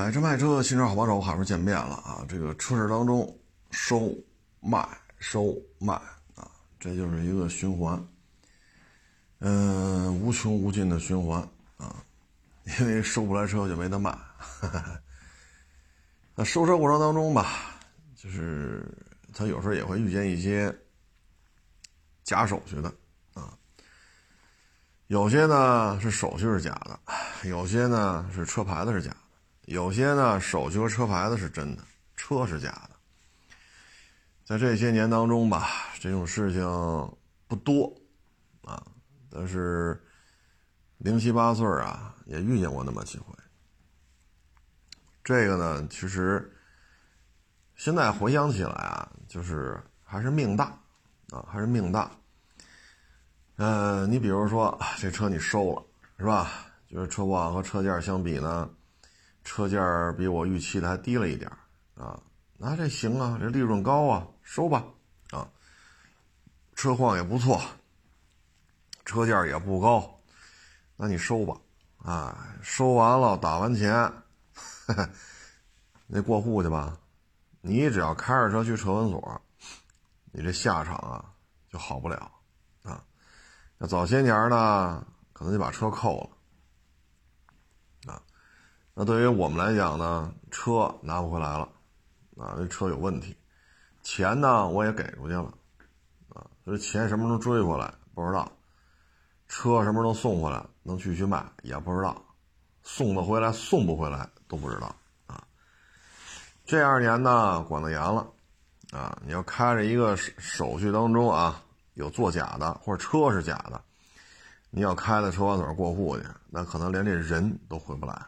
买车卖车，新车好帮手，好说见面了啊！这个车市当中，收卖收卖啊，这就是一个循环，嗯，无穷无尽的循环啊！因为收不来车就没得卖。那收车过程当中吧，就是他有时候也会遇见一些假手续的啊，有些呢是手续是假的，有些呢是车牌子是假的。有些呢，手续和车牌子是真的，车是假的。在这些年当中吧，这种事情不多啊，但是零七八碎啊，也遇见过那么几回。这个呢，其实现在回想起来啊，就是还是命大啊，还是命大。呃，你比如说这车你收了是吧？就是车况和车价相比呢？车价比我预期的还低了一点啊，那这行啊，这利润高啊，收吧啊。车况也不错，车价也不高，那你收吧啊。收完了打完钱，那过户去吧。你只要开着车去车管所，你这下场啊就好不了啊。那早些年呢，可能就把车扣了。那对于我们来讲呢，车拿不回来了，啊，这车有问题，钱呢我也给出去了，啊，这钱什么时候追回来不知道，车什么时候送回来能继续卖也不知道，送得回来送不回来都不知道，啊，这二年呢管得严了，啊，你要开着一个手续当中啊有作假的或者车是假的，你要开到车管所过户去，那可能连这人都回不来。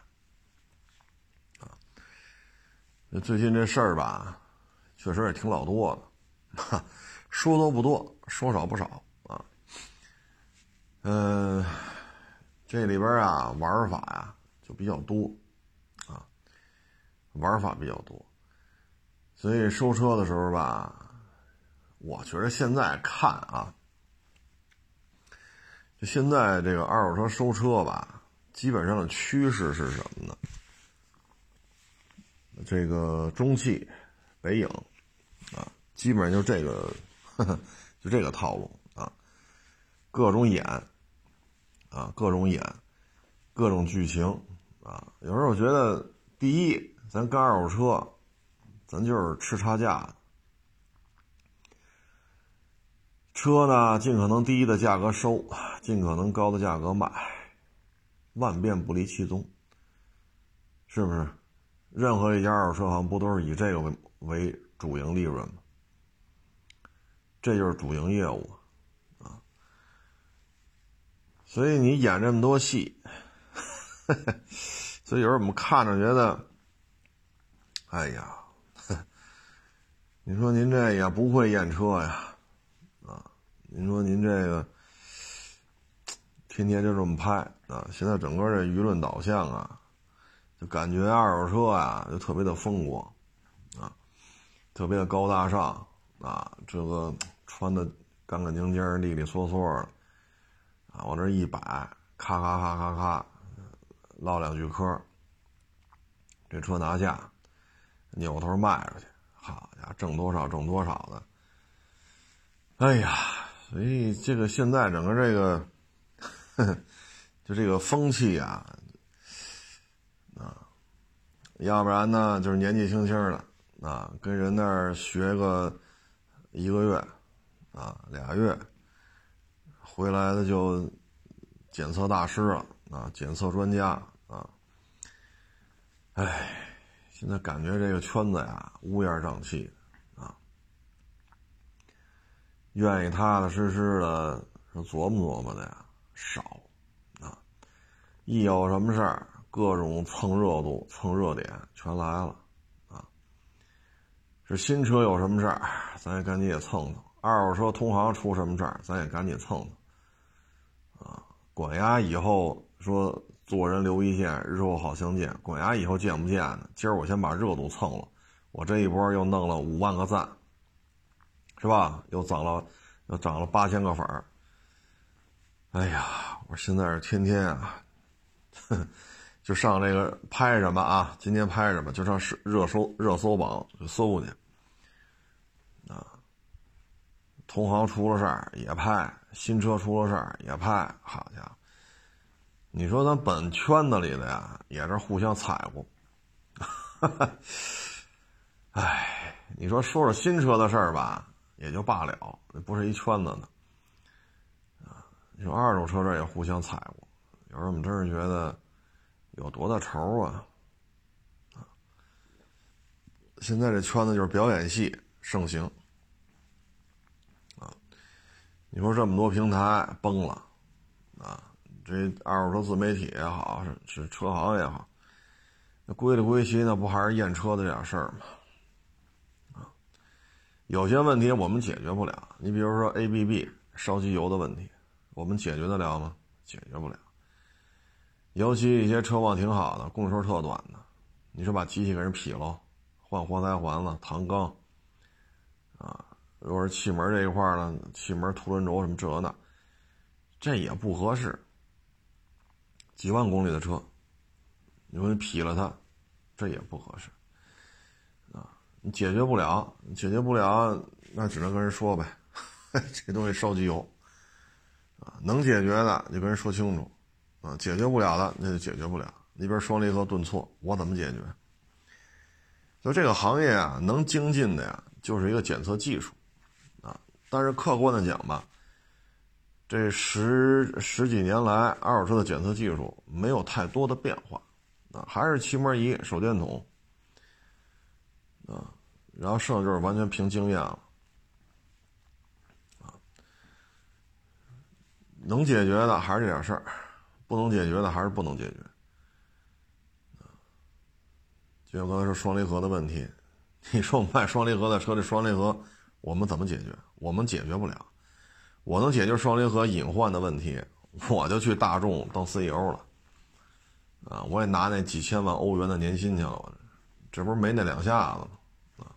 最近这事儿吧，确实也挺老多的，说多不多，说少不少啊。嗯，这里边啊玩法呀就比较多啊，玩法比较多，所以收车的时候吧，我觉得现在看啊，就现在这个二手车收车吧，基本上的趋势是什么呢？这个中汽、北影，啊，基本上就这个，就这个套路啊，各种演，啊，各种演，各种剧情，啊，有时候我觉得，第一，咱干二手车，咱就是吃差价，车呢，尽可能低的价格收，尽可能高的价格卖，万变不离其宗，是不是？任何一家二手车行不都是以这个为为主营利润吗？这就是主营业务啊！所以你演这么多戏，所以有时候我们看着觉得，哎呀，你说您这也不会验车呀，啊，您说您这个天天就这么拍啊！现在整个这舆论导向啊。感觉二手车呀，就特别的风光，啊，特别的高大上，啊，这个穿的干干净净、利利索索的，啊，往这一摆，咔咔咔咔咔，唠两句嗑，这车拿下，扭头卖出去，好家伙，挣多少挣多少的，哎呀，所以这个现在整个这个，呵 呵就这个风气啊。要不然呢，就是年纪轻轻的啊，跟人那儿学个一个月啊、俩月，回来的就检测大师了啊，检测专家啊。哎，现在感觉这个圈子呀乌烟瘴气的啊，愿意踏踏实实的琢磨琢磨的呀少啊，一有什么事儿。各种蹭热度、蹭热点全来了，啊！是新车有什么事儿，咱也赶紧也蹭蹭；二手车同行出什么事儿，咱也赶紧蹭蹭。啊，管牙以后说做人留一线，日后好相见。管牙以后见不见呢？今儿我先把热度蹭了，我这一波又弄了五万个赞，是吧？又涨了，又涨了八千个粉儿。哎呀，我现在是天天啊，哼。就上这个拍什么啊？今天拍什么？就上热热搜热搜榜就搜去。啊，同行出了事儿也拍，新车出了事儿也拍。好家伙，你说咱本圈子里的呀，也是互相踩过。哎，你说说说新车的事儿吧，也就罢了，那不是一圈子的。啊，你说二手车这也互相踩过，有时候我们真是觉得。有多大仇啊！现在这圈子就是表演系盛行啊！你说这么多平台崩了啊，这二手车自媒体也好，是是车行也好，那归了归齐，那不还是验车的这点事儿吗？啊，有些问题我们解决不了，你比如说 ABB 烧机油的问题，我们解决得了吗？解决不了。尤其一些车况挺好的，公里数特短的，你说把机器给人劈了，换活塞环子、唐缸，啊，如果是气门这一块呢，气门凸轮轴什么这那，这也不合适。几万公里的车，你说你劈了它，这也不合适，啊，你解决不了，解决不了，那只能跟人说呗，这东西烧机油，啊，能解决的就跟人说清楚。啊，解决不了的那就解决不了。你比如双离合顿挫，我怎么解决？就这个行业啊，能精进的呀，就是一个检测技术，啊，但是客观的讲吧，这十十几年来二手车的检测技术没有太多的变化，啊，还是漆膜仪、手电筒，啊，然后剩下就是完全凭经验了，啊，能解决的还是这点事儿。不能解决的还是不能解决，就像刚才说双离合的问题，你说我卖双离合的车，这双离合我们怎么解决？我们解决不了。我能解决双离合隐患的问题，我就去大众当 CEO 了，啊，我也拿那几千万欧元的年薪去了我，这不是没那两下子吗？啊，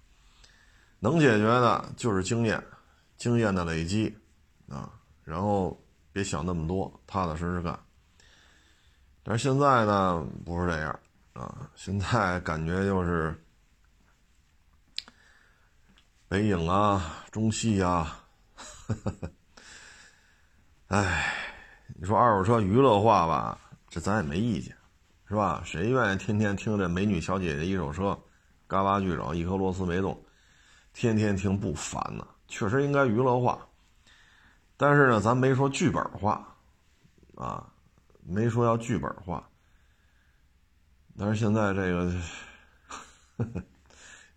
能解决的就是经验，经验的累积，啊，然后别想那么多，踏踏实实干。但是现在呢，不是这样啊！现在感觉就是北影啊、中戏啊，哎，你说二手车娱乐化吧，这咱也没意见，是吧？谁愿意天天听这美女小姐姐一手车，嘎巴巨整，一颗螺丝没动，天天听不烦呢？确实应该娱乐化，但是呢，咱没说剧本化，啊。没说要剧本化，但是现在这个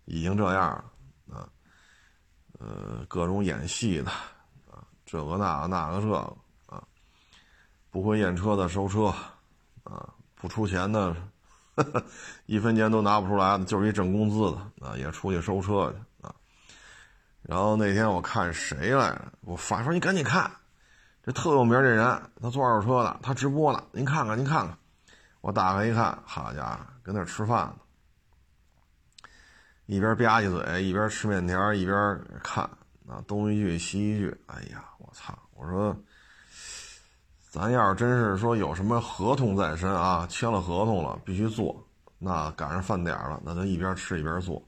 已经这样了啊，呃，各种演戏的啊，这个那个那个这个啊，不会验车的收车啊，不出钱的，一分钱都拿不出来的，就是一挣工资的啊，也出去收车去啊。然后那天我看谁来着，我发说你赶紧看。这特有名这人，他做二手车的，他直播呢。您看看，您看看，我打开一看，好家伙，跟那吃饭呢，一边吧唧嘴，一边吃面条，一边看，啊，东一句西一句。哎呀，我操！我说，咱要是真是说有什么合同在身啊，签了合同了，必须做，那赶上饭点了，那就一边吃一边做。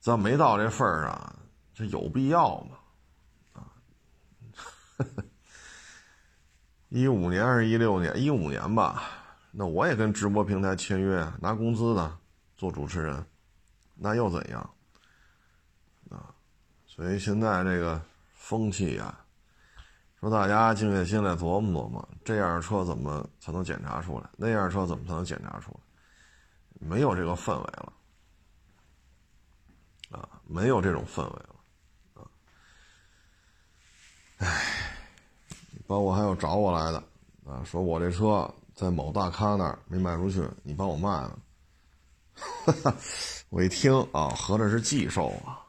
咱没到这份儿上，这有必要吗？一五年还是一六年？一五年吧。那我也跟直播平台签约，拿工资的做主持人，那又怎样？啊，所以现在这个风气呀，说大家静下心来琢磨琢磨，这样的车怎么才能检查出来？那样的车怎么才能检查出来？没有这个氛围了，啊，没有这种氛围了。唉，包括还有找我来的啊，说我这车在某大咖那儿没卖出去，你帮我卖了。我一听啊，合着是寄售啊，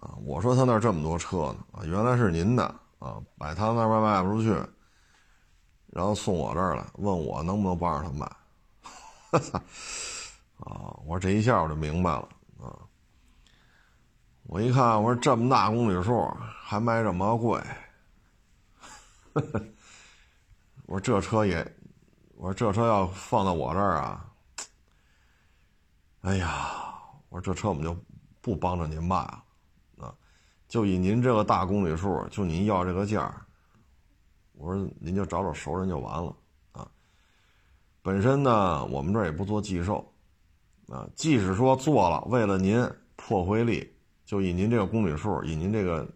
啊，我说他那这么多车呢啊，原来是您的啊，摆他那边卖不出去，然后送我这儿来，问我能不能帮着他卖。哈 啊，我说这一下我就明白了。我一看，我说这么大公里数还卖这么贵，我说这车也，我说这车要放到我这儿啊，哎呀，我说这车我们就不帮着您卖了，啊，就以您这个大公里数，就您要这个价我说您就找找熟人就完了。啊。本身呢，我们这儿也不做寄售，啊，即使说做了，为了您破回力，就以您这个公里数，以您这个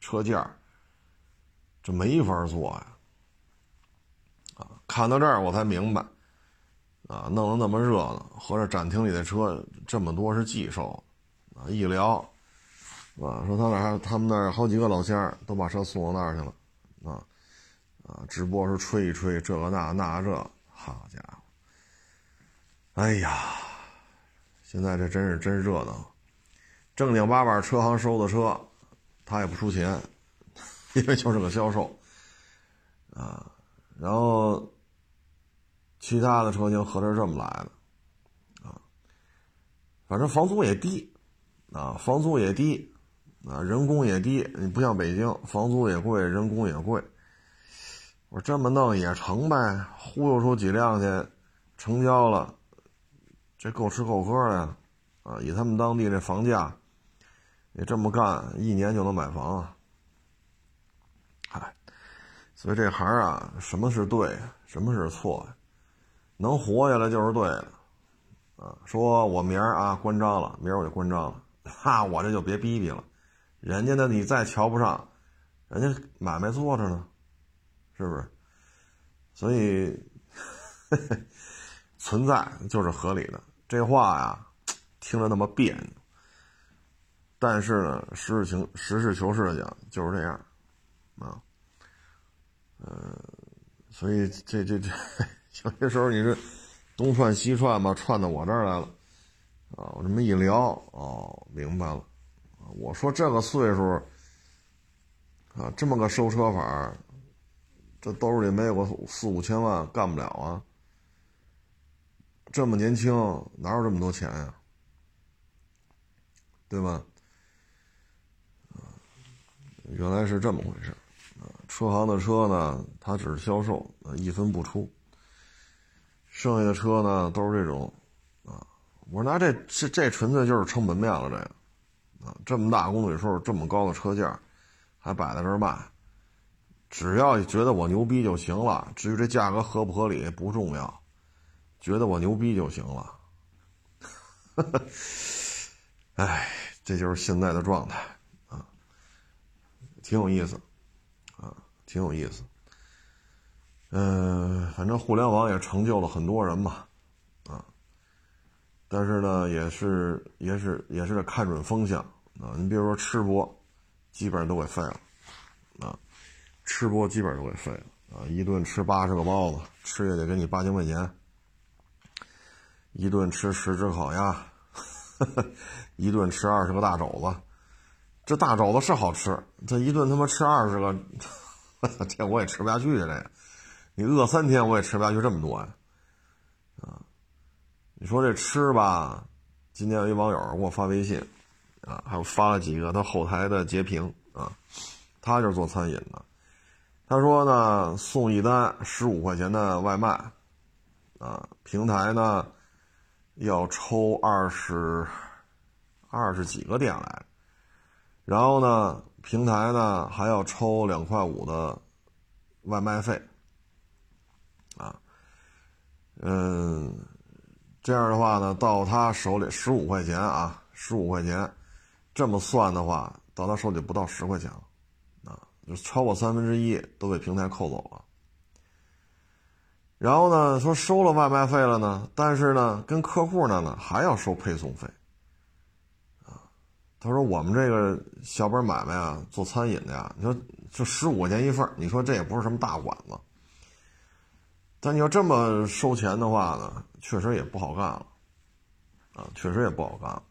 车价，这没法做呀。啊看到这儿我才明白，啊，弄得那么热闹，合着展厅里的车这么多是寄售，啊，一聊，啊，说他那儿他们那儿好几个老乡都把车送到那儿去了，啊，啊，只不过是吹一吹这个那那这，好家伙，哎呀，现在这真是真热闹，正经八百车行收的车，他也不出钱，因为就是个销售，啊，然后。其他的车型合着这么来的，啊，反正房租也低，啊，房租也低，啊，人工也低。你不像北京，房租也贵，人工也贵。我这么弄也成呗，忽悠出几辆去，成交了，这够吃够喝的呀，啊，以他们当地这房价，你这么干，一年就能买房啊。嗨，所以这行啊，什么是对，什么是错？能活下来就是对的，啊，说我明儿啊关张了，明儿我就关张了，哈，我这就别逼逼了，人家呢你再瞧不上，人家买卖做着呢，是不是？所以 存在就是合理的，这话呀听着那么别扭，但是呢实事情实事求是的讲就是这样，啊，呃，所以这这这。有些时候你是东串西串吧，串到我这儿来了，啊，我这么一聊，哦，明白了，我说这个岁数，啊，这么个收车法，这兜里没有个四五千万干不了啊，这么年轻哪有这么多钱呀，对吧？原来是这么回事，啊，车行的车呢，它只是销售，一分不出。剩下的车呢，都是这种，啊，我说那这这这纯粹就是撑门面了，这个，啊，这么大公里数，这么高的车价，还摆在这儿卖，只要觉得我牛逼就行了，至于这价格合不合理不重要，觉得我牛逼就行了。哎，这就是现在的状态，挺有意思，啊，挺有意思。嗯，反正互联网也成就了很多人嘛，啊，但是呢，也是也是也是得看准风向啊。你比如说吃播，基本上都给废了，啊，吃播基本上都给废了啊。一顿吃八十个包子，吃也得给你八千块钱；一顿吃十只烤鸭，一顿吃二十个大肘子。这大肘子是好吃，这一顿他妈吃二十个，这我也吃不下去啊！这。你饿三天我也吃不下去这么多呀，啊！你说这吃吧，今天有一网友给我发微信，啊，还有发了几个他后台的截屏啊，他就是做餐饮的，他说呢送一单十五块钱的外卖，啊，平台呢要抽二十二十几个店来，然后呢平台呢还要抽两块五的外卖费。啊嗯，这样的话呢，到他手里十五块钱啊，十五块钱，这么算的话，到他手里不到十块钱了，啊，就超过三分之一都被平台扣走了。然后呢，说收了外卖费了呢，但是呢，跟客户那呢还要收配送费，他说我们这个小本买卖啊，做餐饮的呀，你说就十五块钱一份你说这也不是什么大馆子。但你要这么收钱的话呢，确实也不好干了，啊，确实也不好干了。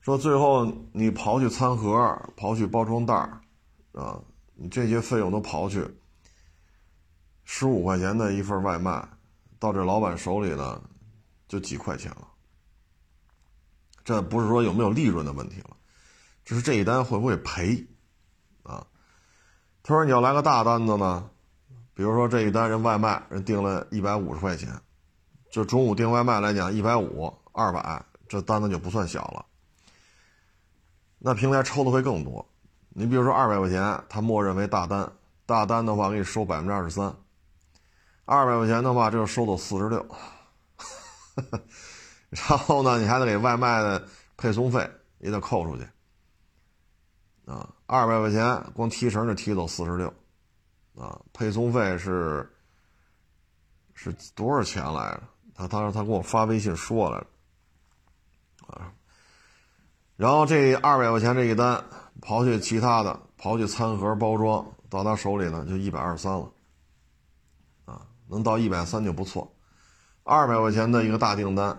说最后你刨去餐盒，刨去包装袋啊，你这些费用都刨去，十五块钱的一份外卖，到这老板手里呢，就几块钱了。这不是说有没有利润的问题了，这是这一单会不会赔，啊？他说你要来个大单子呢？比如说这一单人外卖人订了一百五十块钱，就中午订外卖来讲，一百五、二百，这单子就不算小了。那平台抽的会更多。你比如说二百块钱，他默认为大单，大单的话给你收百分之二十三。二百块钱的话，这就收走四十六。然后呢，你还得给外卖的配送费也得扣出去。啊，二百块钱光提成就提走四十六。啊，配送费是是多少钱来着？他他说他给我发微信说来了，啊，然后这二百块钱这一单，刨去其他的，刨去餐盒包装，到他手里呢就一百二十三了，啊，能到一百三就不错。二百块钱的一个大订单，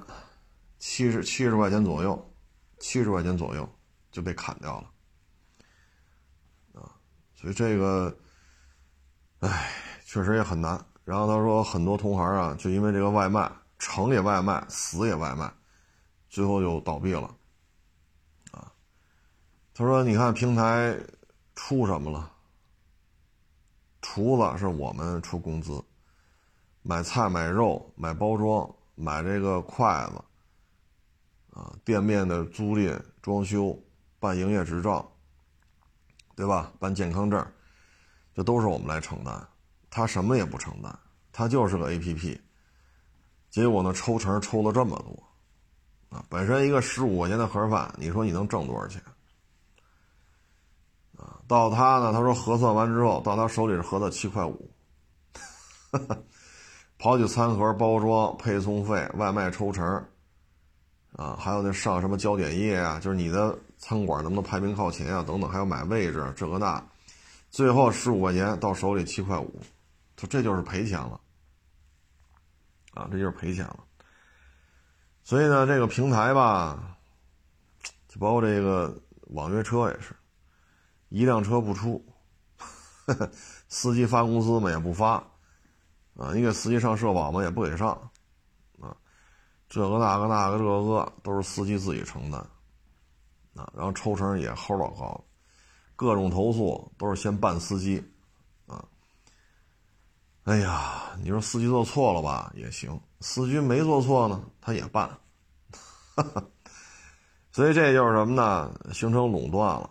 七十七十块钱左右，七十块钱左右就被砍掉了，啊，所以这个。唉，确实也很难。然后他说，很多同行啊，就因为这个外卖，成也外卖，死也外卖，最后就倒闭了。啊，他说，你看平台出什么了？厨子是我们出工资，买菜、买肉、买包装、买这个筷子，啊，店面的租赁、装修、办营业执照，对吧？办健康证。这都是我们来承担，他什么也不承担，他就是个 A P P。结果呢，抽成抽了这么多，啊，本身一个十五块钱的盒饭，你说你能挣多少钱？啊，到他呢，他说核算完之后，到他手里是合的七块五，刨去餐盒、包装、配送费、外卖抽成，啊，还有那上什么焦点页啊，就是你的餐馆能不能排名靠前啊，等等，还要买位置，这个那。最后十五块钱到手里七块五，他这就是赔钱了，啊，这就是赔钱了。所以呢，这个平台吧，就包括这个网约车也是，一辆车不出，司机发工资嘛也不发，啊，你给司机上社保嘛也不给上，这个那个那个这个都是司机自己承担，啊，然后抽成也齁老高。各种投诉都是先办司机，啊，哎呀，你说司机做错了吧也行，司机没做错呢，他也办，哈 哈所以这就是什么呢？形成垄断了，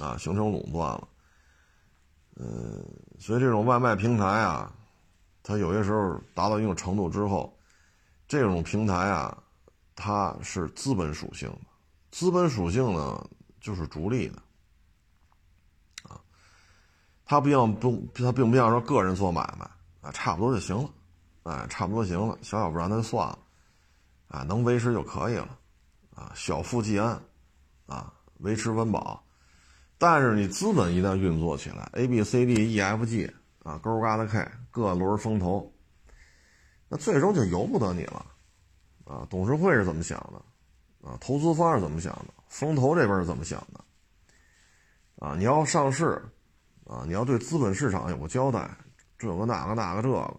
啊，形成垄断了，嗯，所以这种外卖平台啊，它有些时候达到一定程度之后，这种平台啊，它是资本属性的，资本属性呢就是逐利的。他不像不，他并不像说个人做买卖啊，差不多就行了，哎，差不多行了，小小不然那就算了，啊，能维持就可以了，啊，小富即安，啊，维持温饱。但是你资本一旦运作起来，A B C D E F G 啊，勾嘎的 K 各轮风投，那最终就由不得你了，啊，董事会是怎么想的？啊，投资方是怎么想的？风投这边是怎么想的？啊，你要上市。啊，你要对资本市场有个交代，这个那个那个这个，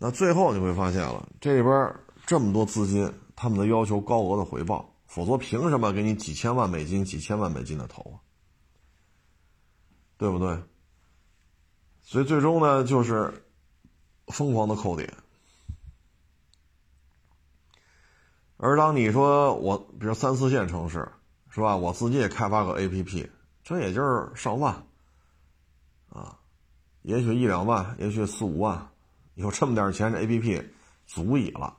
那最后你会发现了，这边这么多资金，他们都要求高额的回报，否则凭什么给你几千万美金、几千万美金的投啊？对不对？所以最终呢，就是疯狂的扣点。而当你说我，比如三四线城市，是吧？我自己也开发个 APP，这也就是上万。啊，也许一两万，也许四五万，有这么点钱，这 A P P 足以了，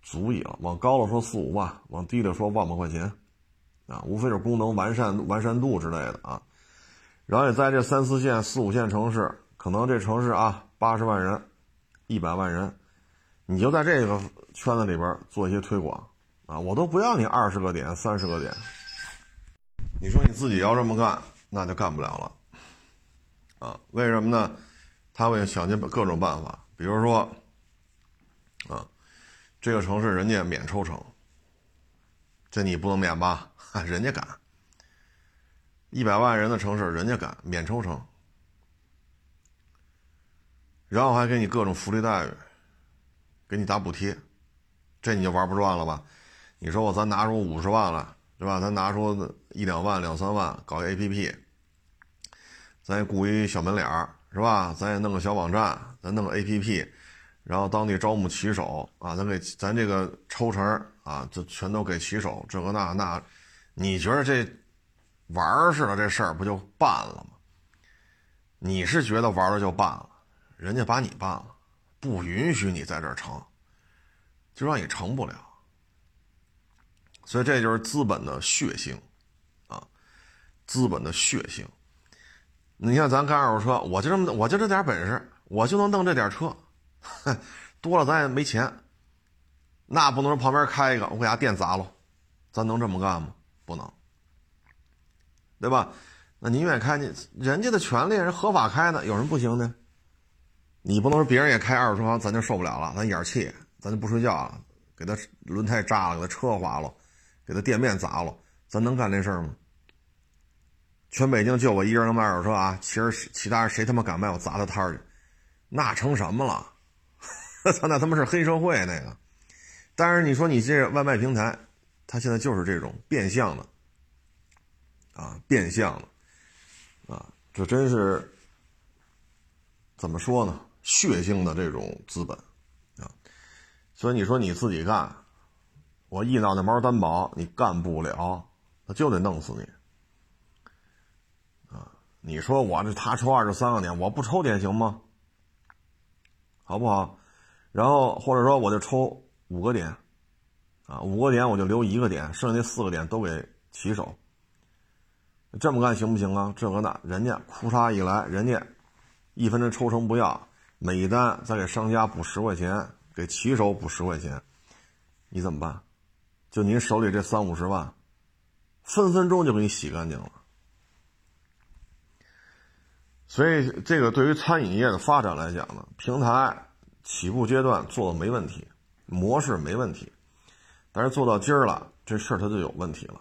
足以了。往高了说四五万，往低了说万把块钱，啊，无非是功能完善、完善度之类的啊。然后也在这三四线、四五线城市，可能这城市啊八十万人、一百万人，你就在这个圈子里边做一些推广啊，我都不要你二十个点、三十个点，你说你自己要这么干，那就干不了了。啊，为什么呢？他会想尽各种办法，比如说，啊，这个城市人家免抽成，这你不能免吧？人家敢，一百万人的城市人家敢免抽成，然后还给你各种福利待遇，给你打补贴，这你就玩不转了吧？你说我咱拿出五十万来，对吧？咱拿出一两万、两三万搞一 A P P。咱也雇一小门脸儿，是吧？咱也弄个小网站，咱弄个 APP，然后当地招募骑手啊，咱给咱这个抽成啊，就全都给骑手，这个那那，你觉得这玩似的这事儿不就办了吗？你是觉得玩了就办了，人家把你办了，不允许你在这儿成，就让你成不了。所以这就是资本的血性，啊，资本的血性。你像咱干二手车，我就这么，我就这点本事，我就能弄这点车，多了咱也没钱。那不能说旁边开一个，我给家店砸了，咱能这么干吗？不能，对吧？那您愿意开，你人家的权利是合法开的，有什么不行的？你不能说别人也开二手车行，咱就受不了了，咱一点气，咱就不睡觉了，给他轮胎炸了，给他车划了，给他店面砸了，咱能干这事儿吗？全北京就我一人能卖二手车啊！其实其他人谁他妈敢卖，我砸他摊儿去，那成什么了？操，那他妈是黑社会那个。但是你说你这外卖平台，它现在就是这种变相的啊，变相的啊，这真是怎么说呢？血腥的这种资本啊。所以你说你自己干，我一脑袋毛担保你干不了，那就得弄死你。啊你说我这他抽二十三个点，我不抽点行吗？好不好？然后或者说我就抽五个点，啊，五个点我就留一个点，剩下那四个点都给骑手。这么干行不行啊？这个那，人家哭嚓一来，人家一分钟抽成不要，每一单再给商家补十块钱，给骑手补十块钱，你怎么办？就您手里这三五十万，分分钟就给你洗干净了。所以，这个对于餐饮业的发展来讲呢，平台起步阶段做的没问题，模式没问题，但是做到今儿了，这事儿它就有问题了，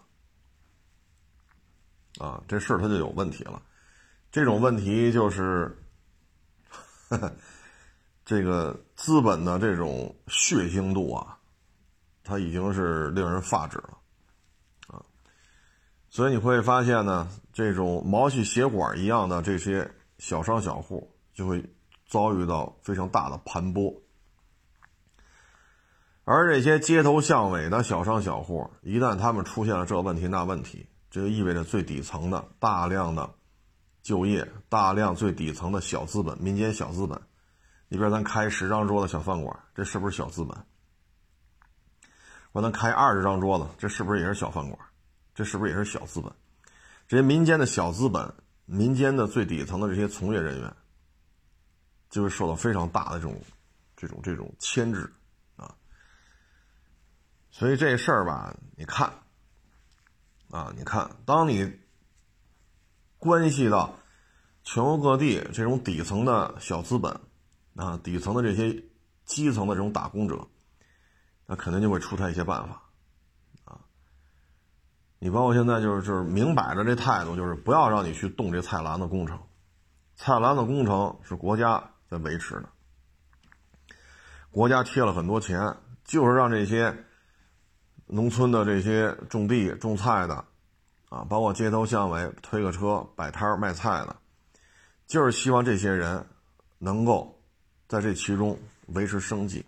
啊，这事儿它就有问题了，这种问题就是，这个资本的这种血腥度啊，它已经是令人发指了，啊，所以你会发现呢，这种毛细血管一样的这些。小商小户就会遭遇到非常大的盘剥，而这些街头巷尾的小商小户，一旦他们出现了这问题那问题，这就意味着最底层的大量的就业，大量最底层的小资本、民间小资本。你比如咱开十张桌子小饭馆，这是不是小资本？我咱开二十张桌子，这是不是也是小饭馆？这是不是也是小资本？这些民间的小资本。民间的最底层的这些从业人员，就会受到非常大的这种、这种、这种牵制啊。所以这事儿吧，你看啊，你看，当你关系到全国各地这种底层的小资本啊，底层的这些基层的这种打工者，那肯定就会出台一些办法。啊你包括现在就是就是明摆着这态度，就是不要让你去动这菜篮子工程，菜篮子工程是国家在维持的，国家贴了很多钱，就是让这些农村的这些种地种菜的，啊，包括街头巷尾推个车摆摊卖菜的，就是希望这些人能够在这其中维持生计，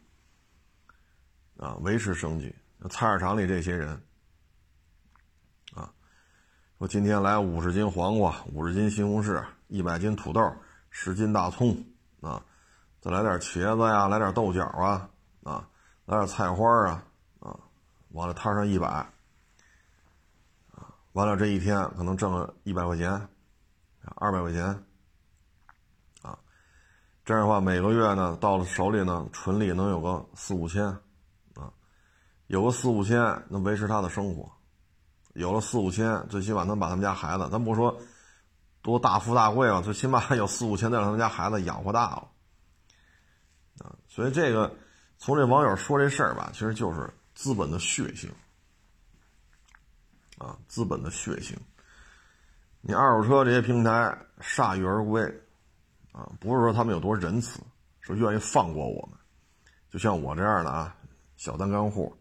啊，维持生计。菜市场里这些人。说今天来五十斤黄瓜，五十斤西红柿，一百斤土豆，十斤大葱，啊，再来点茄子呀，来点豆角啊，啊，来点菜花啊，啊，往这摊上一摆，完了这一天可能挣个一百块钱，二百块钱，啊，这样的话每个月呢到了手里呢纯利能有个四五千，啊，有个四五千能维持他的生活。有了四五千，最起码能把他们家孩子，咱不说多大富大贵吧，最起码有四五千，能让他们家孩子养活大了啊！所以这个从这网友说这事儿吧，其实就是资本的血性啊，资本的血性。你二手车这些平台铩羽而归啊，不是说他们有多仁慈，说愿意放过我们，就像我这样的啊，小单干户。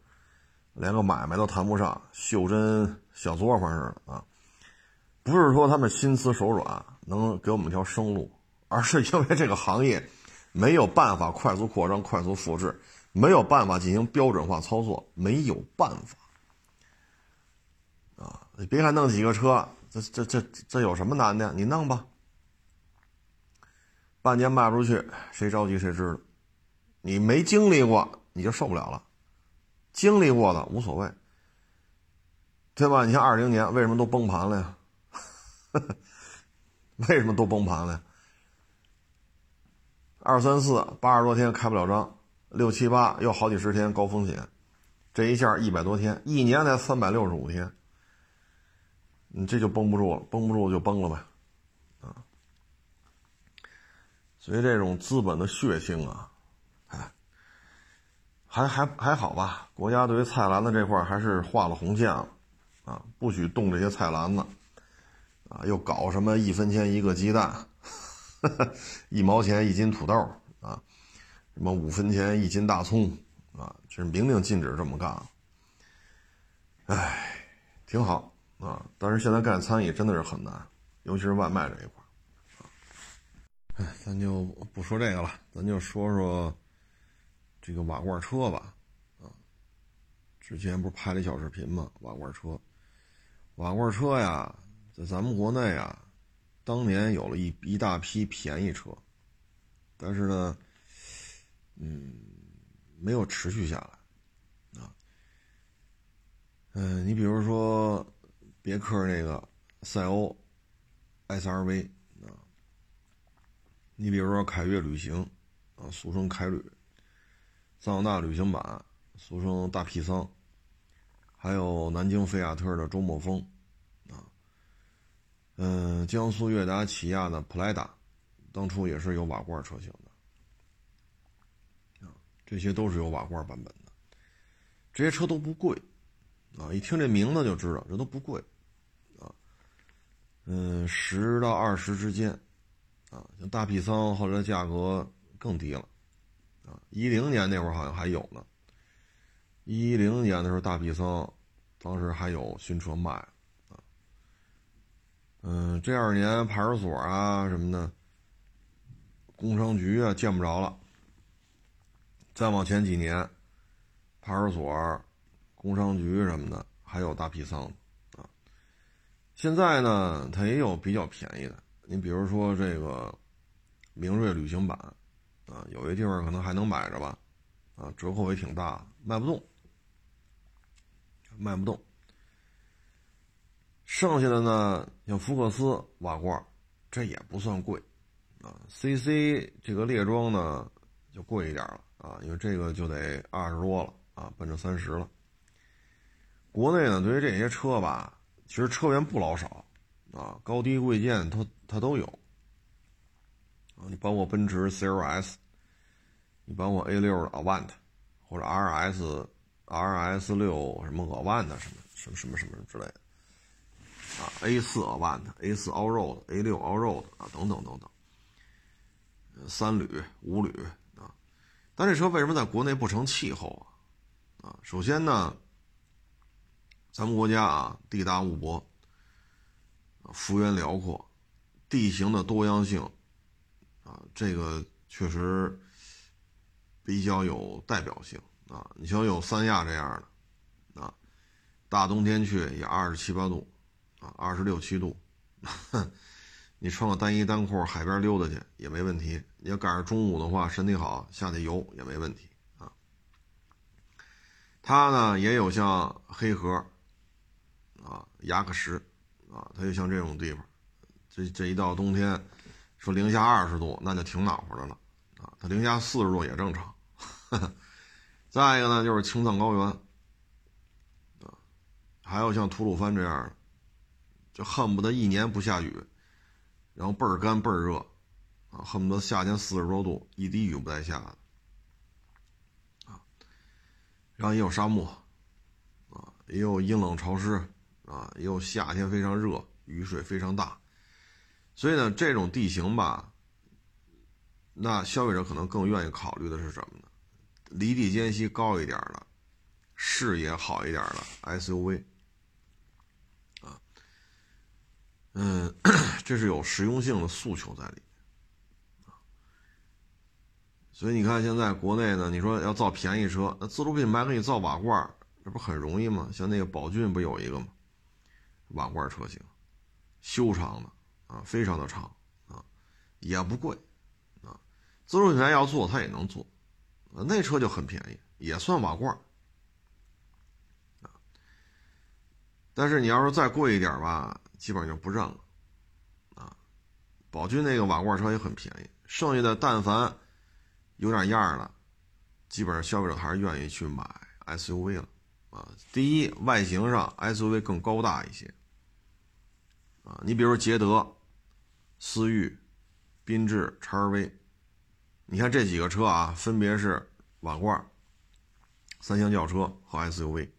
连个买卖都谈不上，袖珍小作坊似的啊！不是说他们心慈手软，能给我们一条生路，而是因为这个行业没有办法快速扩张、快速复制，没有办法进行标准化操作，没有办法。你别看弄几个车，这这这这有什么难的？你弄吧，半年卖不出去，谁着急谁知道。你没经历过，你就受不了了；经历过的无所谓，对吧？你像二零年为什么都崩盘了呀？为什么都崩盘了？呀？二三四八十多天开不了张，六七八又好几十天高风险，这一下一百多天，一年才三百六十五天。你这就绷不住了，绷不住就崩了呗，啊！所以这种资本的血腥啊，还还还好吧？国家对于菜篮子这块还是画了红线了，啊，不许动这些菜篮子，啊，又搞什么一分钱一个鸡蛋，一毛钱一斤土豆啊，什么五分钱一斤大葱啊，这是明令禁止这么干，哎，挺好。啊！但是现在干餐饮真的是很难，尤其是外卖这一块哎，咱就不说这个了，咱就说说这个瓦罐车吧。啊，之前不是拍了一小视频吗？瓦罐车，瓦罐车呀，在咱们国内啊，当年有了一一大批便宜车，但是呢，嗯，没有持续下来。啊，嗯，你比如说。别克那个赛欧 SRV 啊，你比如说凯越旅行啊，俗称凯旅；桑塔纳旅行版，俗称大皮桑；还有南京菲亚特的周末风啊，嗯，江苏悦达起亚的普莱达，当初也是有瓦罐车型的啊，这些都是有瓦罐版本的，这些车都不贵啊，一听这名字就知道这都不贵。嗯，十到二十之间，啊，像大 P 桑后来价格更低了，啊，一零年那会儿好像还有呢，一零年的时候大 P 桑，当时还有新车卖，啊，嗯，这二年派出所啊什么的，工商局啊见不着了，再往前几年，派出所、工商局什么的还有大 P 桑。现在呢，它也有比较便宜的。你比如说这个明锐旅行版，啊，有些地方可能还能买着吧，啊，折扣也挺大，卖不动，卖不动。剩下的呢，像福克斯瓦罐，这也不算贵，啊，CC 这个列装呢就贵一点了，啊，因为这个就得二十多了，啊，奔着三十了。国内呢，对于这些车吧。其实车源不老少，啊，高低贵贱它它都有，啊，你包括奔驰 CLS，你包括 A 六的 Avant，或者 RS RS 六什么 Avant 什么什么什么什么之类的，啊，A 四 Avant，A 四 Allroad，A 六 Allroad 啊，等等等等，三旅五旅啊，但这车为什么在国内不成气候啊？啊，首先呢。咱们国家啊，地大物博，幅员辽阔，地形的多样性，啊，这个确实比较有代表性啊。你像有三亚这样的，啊，大冬天去也二十七八度，啊，二十六七度，你穿个单衣单裤海边溜达去也没问题。你要赶上中午的话，身体好下去游也没问题啊。它呢也有像黑河。牙，克什，啊，它就像这种地方，这这一到冬天，说零下二十度，那就挺暖和的了，啊，它零下四十度也正常。再一个呢，就是青藏高原，啊，还有像吐鲁番这样的，就恨不得一年不下雨，然后倍儿干倍儿热，啊，恨不得夏天四十多度，一滴雨不带下的，啊，然后也有沙漠，啊，也有阴冷潮湿。啊，又夏天非常热，雨水非常大，所以呢，这种地形吧，那消费者可能更愿意考虑的是什么呢？离地间隙高一点的，视野好一点的 SUV。啊，嗯，这是有实用性的诉求在里面。所以你看现在国内呢，你说要造便宜车，那自主品牌给你造瓦罐，这不很容易吗？像那个宝骏不有一个吗？瓦罐车型，修长的啊，非常的长啊，也不贵啊。自主品牌要做，它也能做，那车就很便宜，也算瓦罐啊。但是你要是再贵一点吧，基本上就不认了啊。宝骏那个瓦罐车也很便宜，剩下的但凡有点样的，基本上消费者还是愿意去买 SUV 了啊。第一，外形上 SUV 更高大一些啊。你比如捷德、思域、缤智、叉 R V，你看这几个车啊，分别是瓦罐、三厢轿车和 SUV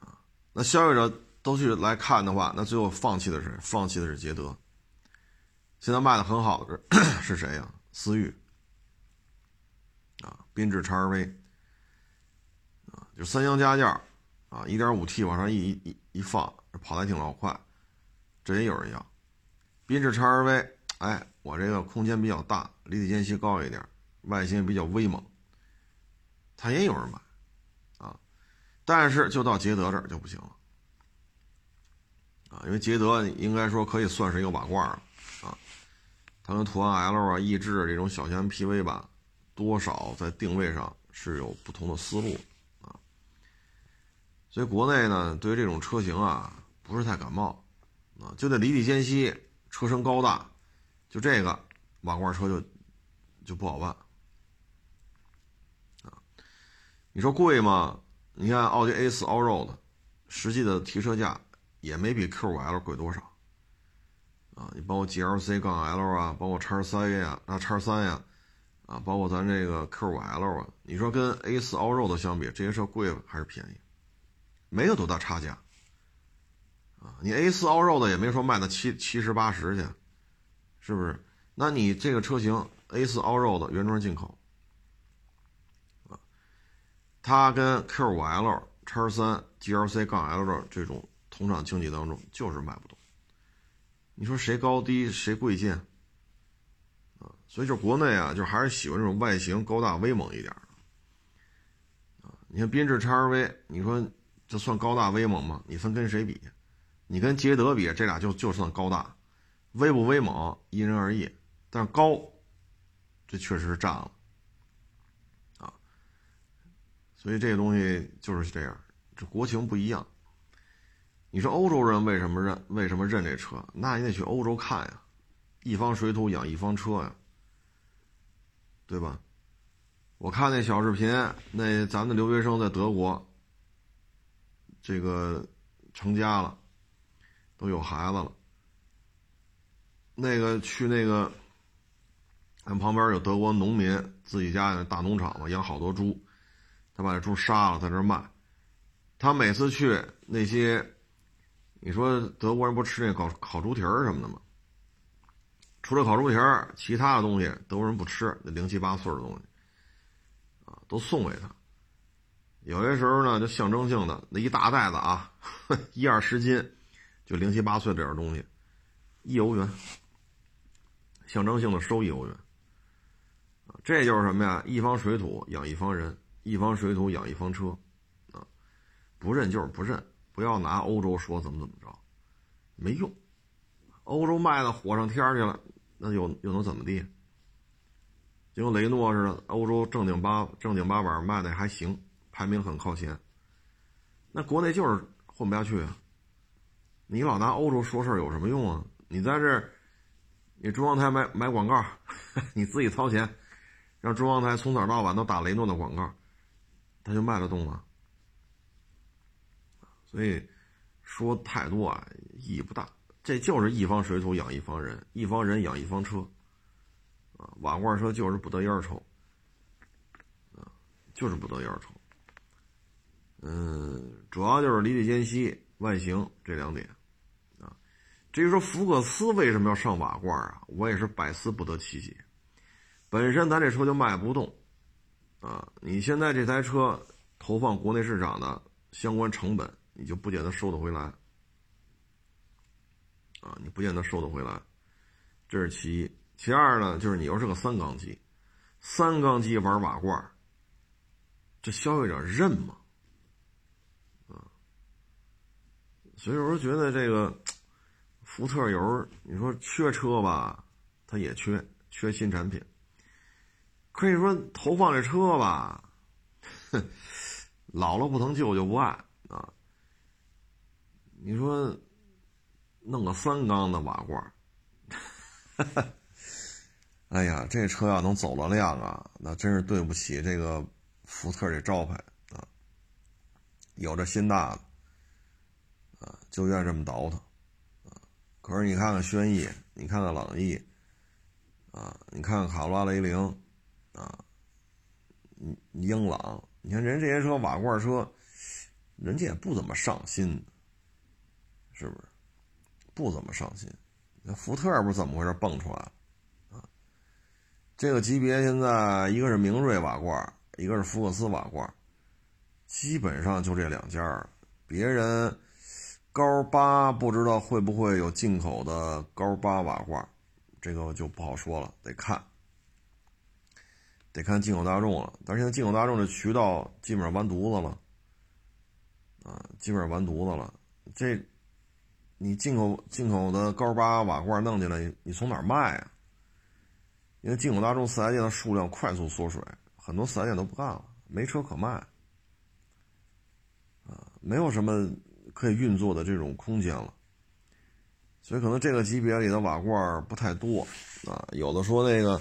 啊。那消费者都去来看的话，那最后放弃的是放弃的是捷德。现在卖的很好的是 是谁呀？思域啊，缤智 XRV，就三厢加价啊，一点五 T 往上一一一放，跑的还挺老快，这也有人要。缤智 XRV，哎，我这个空间比较大，离地间隙高一点，外形比较威猛，它也有人买啊。但是就到捷德这儿就不行了啊，因为捷德应该说可以算是一个瓦罐了。啊它跟途安 L 啊、逸致这种小型 MPV 吧，多少在定位上是有不同的思路。所以国内呢，对于这种车型啊，不是太感冒啊，就得离地间隙、车身高大，就这个瓦罐车就就不好办啊。你说贵吗？你看奥迪 A4 Allroad，实际的提车价也没比 Q5L 贵多少。啊，你包括 GLC 杠 L 啊，包括叉三呀，那叉三呀，啊，包括咱这个 Q5L 啊，你说跟 A4 Allroad 相比，这些车贵还是便宜？没有多大差价。啊，你 A4 Allroad 也没说卖到七七十八十去，是不是？那你这个车型 A4 Allroad 原装进口，啊，它跟 Q5L、叉三、GLC 杠 L 的这种同场竞技当中，就是卖不动。你说谁高低谁贵贱啊？所以就国内啊，就还是喜欢这种外形高大威猛一点啊。你看缤智 XRV，你说这算高大威猛吗？你分跟谁比？你跟捷德比，这俩就就算高大，威不威猛因人而异。但是高，这确实是占了啊。所以这个东西就是这样，这国情不一样。你说欧洲人为什么认为什么认这车？那你得去欧洲看呀，一方水土养一方车呀，对吧？我看那小视频，那咱们的留学生在德国，这个成家了，都有孩子了。那个去那个，俺旁边有德国农民自己家那大农场嘛，养好多猪，他把这猪杀了，在这卖。他每次去那些。你说德国人不吃那烤烤猪蹄儿什么的吗？除了烤猪蹄儿，其他的东西德国人不吃，那零七八碎的东西，啊，都送给他。有些时候呢，就象征性的那一大袋子啊，一二十斤，就零七八碎这点东西，一欧元，象征性的收一欧元。这就是什么呀？一方水土养一方人，一方水土养一方车，啊，不认就是不认。不要拿欧洲说怎么怎么着，没用。欧洲卖的火上天去了，那又又能怎么地？就跟雷诺似的，欧洲正经八正经八板卖的还行，排名很靠前。那国内就是混不下去啊！你老拿欧洲说事有什么用啊？你在这儿，你中央台买买广告，你自己掏钱，让中央台从早到晚都打雷诺的广告，他就卖得动吗？所以说太多啊，意义不大。这就是一方水土养一方人，一方人养一方车，啊，瓦罐车就是不得烟抽，啊，就是不得烟抽。嗯，主要就是离地间隙、外形这两点，啊，至于说福克斯为什么要上瓦罐啊，我也是百思不得其解。本身咱这车就卖不动，啊，你现在这台车投放国内市场的相关成本。你就不见得收得回来，啊，你不见得收得回来，这是其一。其二呢，就是你又是个三缸机，三缸机玩瓦罐，这消费者认吗？啊，所以我说觉得这个福特油，你说缺车吧，它也缺，缺新产品。可以说投放这车吧，哼，老了不疼，旧就不爱啊。你说弄个三缸的瓦罐，哈哈。哎呀，这车要能走了量啊，那真是对不起这个福特这招牌啊！有这心大的，就愿这么倒腾啊。可是你看看轩逸，你看看朗逸啊，你看看卡罗拉雷凌啊，英朗，你看人这些车瓦罐车，人家也不怎么上心，是不是？不怎么上心。那福特不是怎么回事蹦出来了？啊这个级别现在一个是明锐瓦罐，一个是福克斯瓦罐，基本上就这两家别人高八不知道会不会有进口的高八瓦罐，这个就不好说了，得看，得看进口大众了。但是现在进口大众的渠道基本上完犊子了，啊，基本上完犊子了。这你进口进口的高八瓦罐弄进来，你从哪卖啊？因为进口大众四 S 店的数量快速缩水，很多四 S 店都不干了，没车可卖，啊，没有什么 可以运作的这种空间了，所以可能这个级别里的瓦罐不太多，啊，有的说那个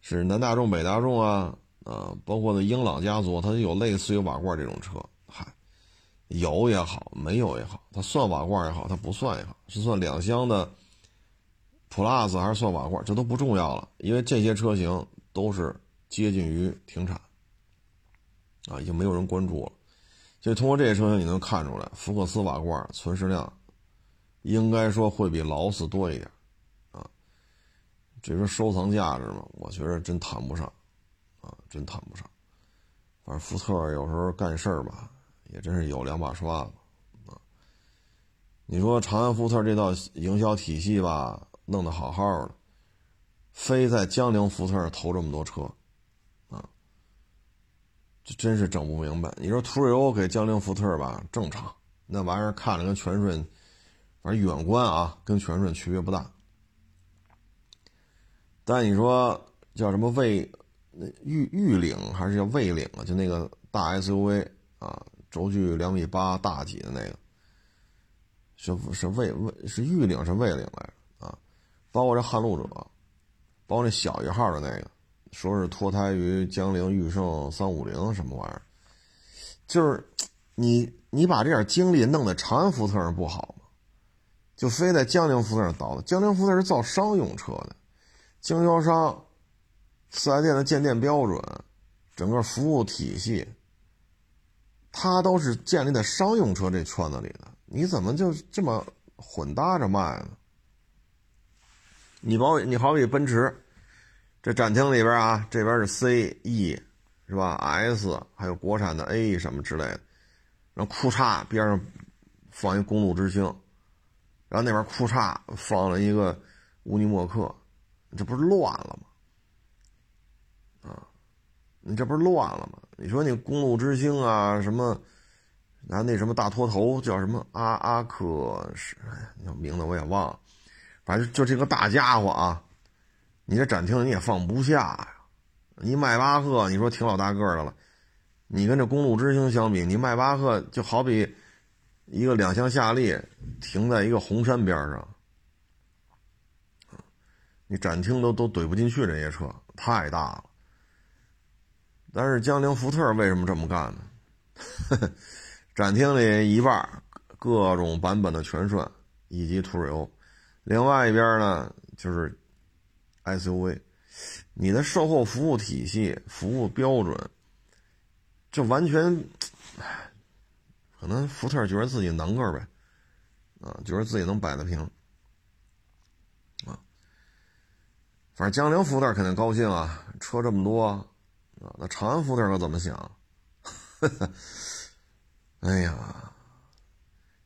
是南大众、北大众啊，啊，包括那英朗家族，它有类似于瓦罐这种车，嗨，有也好，没有也好，它算瓦罐也好，它不算也好，是算两厢的。Plus 还是算瓦罐，这都不重要了，因为这些车型都是接近于停产，啊，已经没有人关注了。所以通过这些车型，你能看出来，福克斯瓦罐存世量应该说会比劳斯多一点，啊，这说收藏价值嘛，我觉得真谈不上，啊，真谈不上。反正福特有时候干事儿吧，也真是有两把刷子，啊，你说长安福特这套营销体系吧。弄得好好的，非在江铃福特投这么多车，这真是整不明白。你说途锐欧给江铃福特吧，正常，那玩意儿看着跟全顺，反正远观啊，跟全顺区别不大。但你说叫什么魏，那玉玉领还是叫魏领啊？就那个大 SUV 啊，轴距两米八大几的那个，是是魏魏是玉领是魏领来着啊？包括这撼路者，包括那小一号的那个，说是脱胎于江铃驭胜三五零什么玩意儿，就是你你把这点精力弄在长安福特上不好吗？就非在江铃福特上倒腾。江铃福特是造商用车的，经销商、四 S 店的建店标准、整个服务体系，它都是建立在商用车这圈子里的。你怎么就这么混搭着卖呢？你包你好比奔驰，这展厅里边啊，这边是 C E，是吧？S 还有国产的 A 什么之类的，然后库叉边上放一公路之星，然后那边库叉放了一个乌尼莫克，这不是乱了吗？啊，你这不是乱了吗？你说你公路之星啊，什么，拿那什么大拖头叫什么阿阿克是，哎，名字我也忘了。反正就这个大家伙啊，你这展厅你也放不下呀。你迈巴赫，你说挺老大个的了，你跟这公路之星相比，你迈巴赫就好比一个两厢夏利停在一个红山边上，你展厅都都怼不进去，这些车太大了。但是江铃福特为什么这么干呢？展厅里一半各种版本的全顺以及途锐欧。另外一边呢，就是 SUV，你的售后服务体系、服务标准，就完全，可能福特觉得自己能个呗，啊，觉得自己能摆得平，啊，反正江铃福特肯定高兴啊，车这么多，啊，那长安福特可怎么想？哎呀！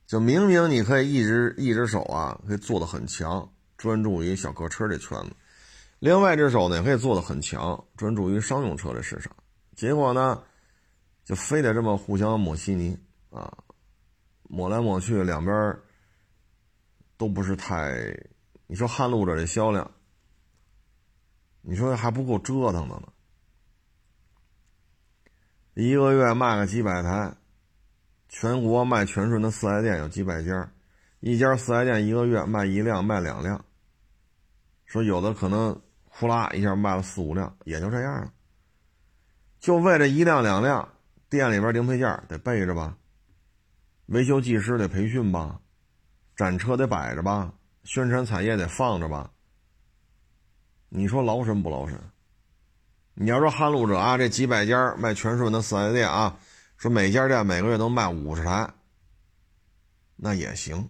就明明你可以一只一只手啊，可以做的很强，专注于小客车这圈子，另外一只手呢，也可以做的很强，专注于商用车的市场。结果呢，就非得这么互相抹稀泥啊，抹来抹去，两边都不是太。你说撼路者的销量，你说还不够折腾的呢。一个月卖个几百台，全国卖全顺的四 S 店有几百家，一家四 S 店一个月卖一辆卖两辆，说有的可能。呼啦一下卖了四五辆，也就这样了。就为这一辆两辆，店里边零配件得备着吧，维修技师得培训吧，展车得摆着吧，宣传彩页得放着吧。你说劳神不劳神？你要说撼路者啊，这几百家卖全顺的四 S 店啊，说每家店每个月能卖五十台，那也行。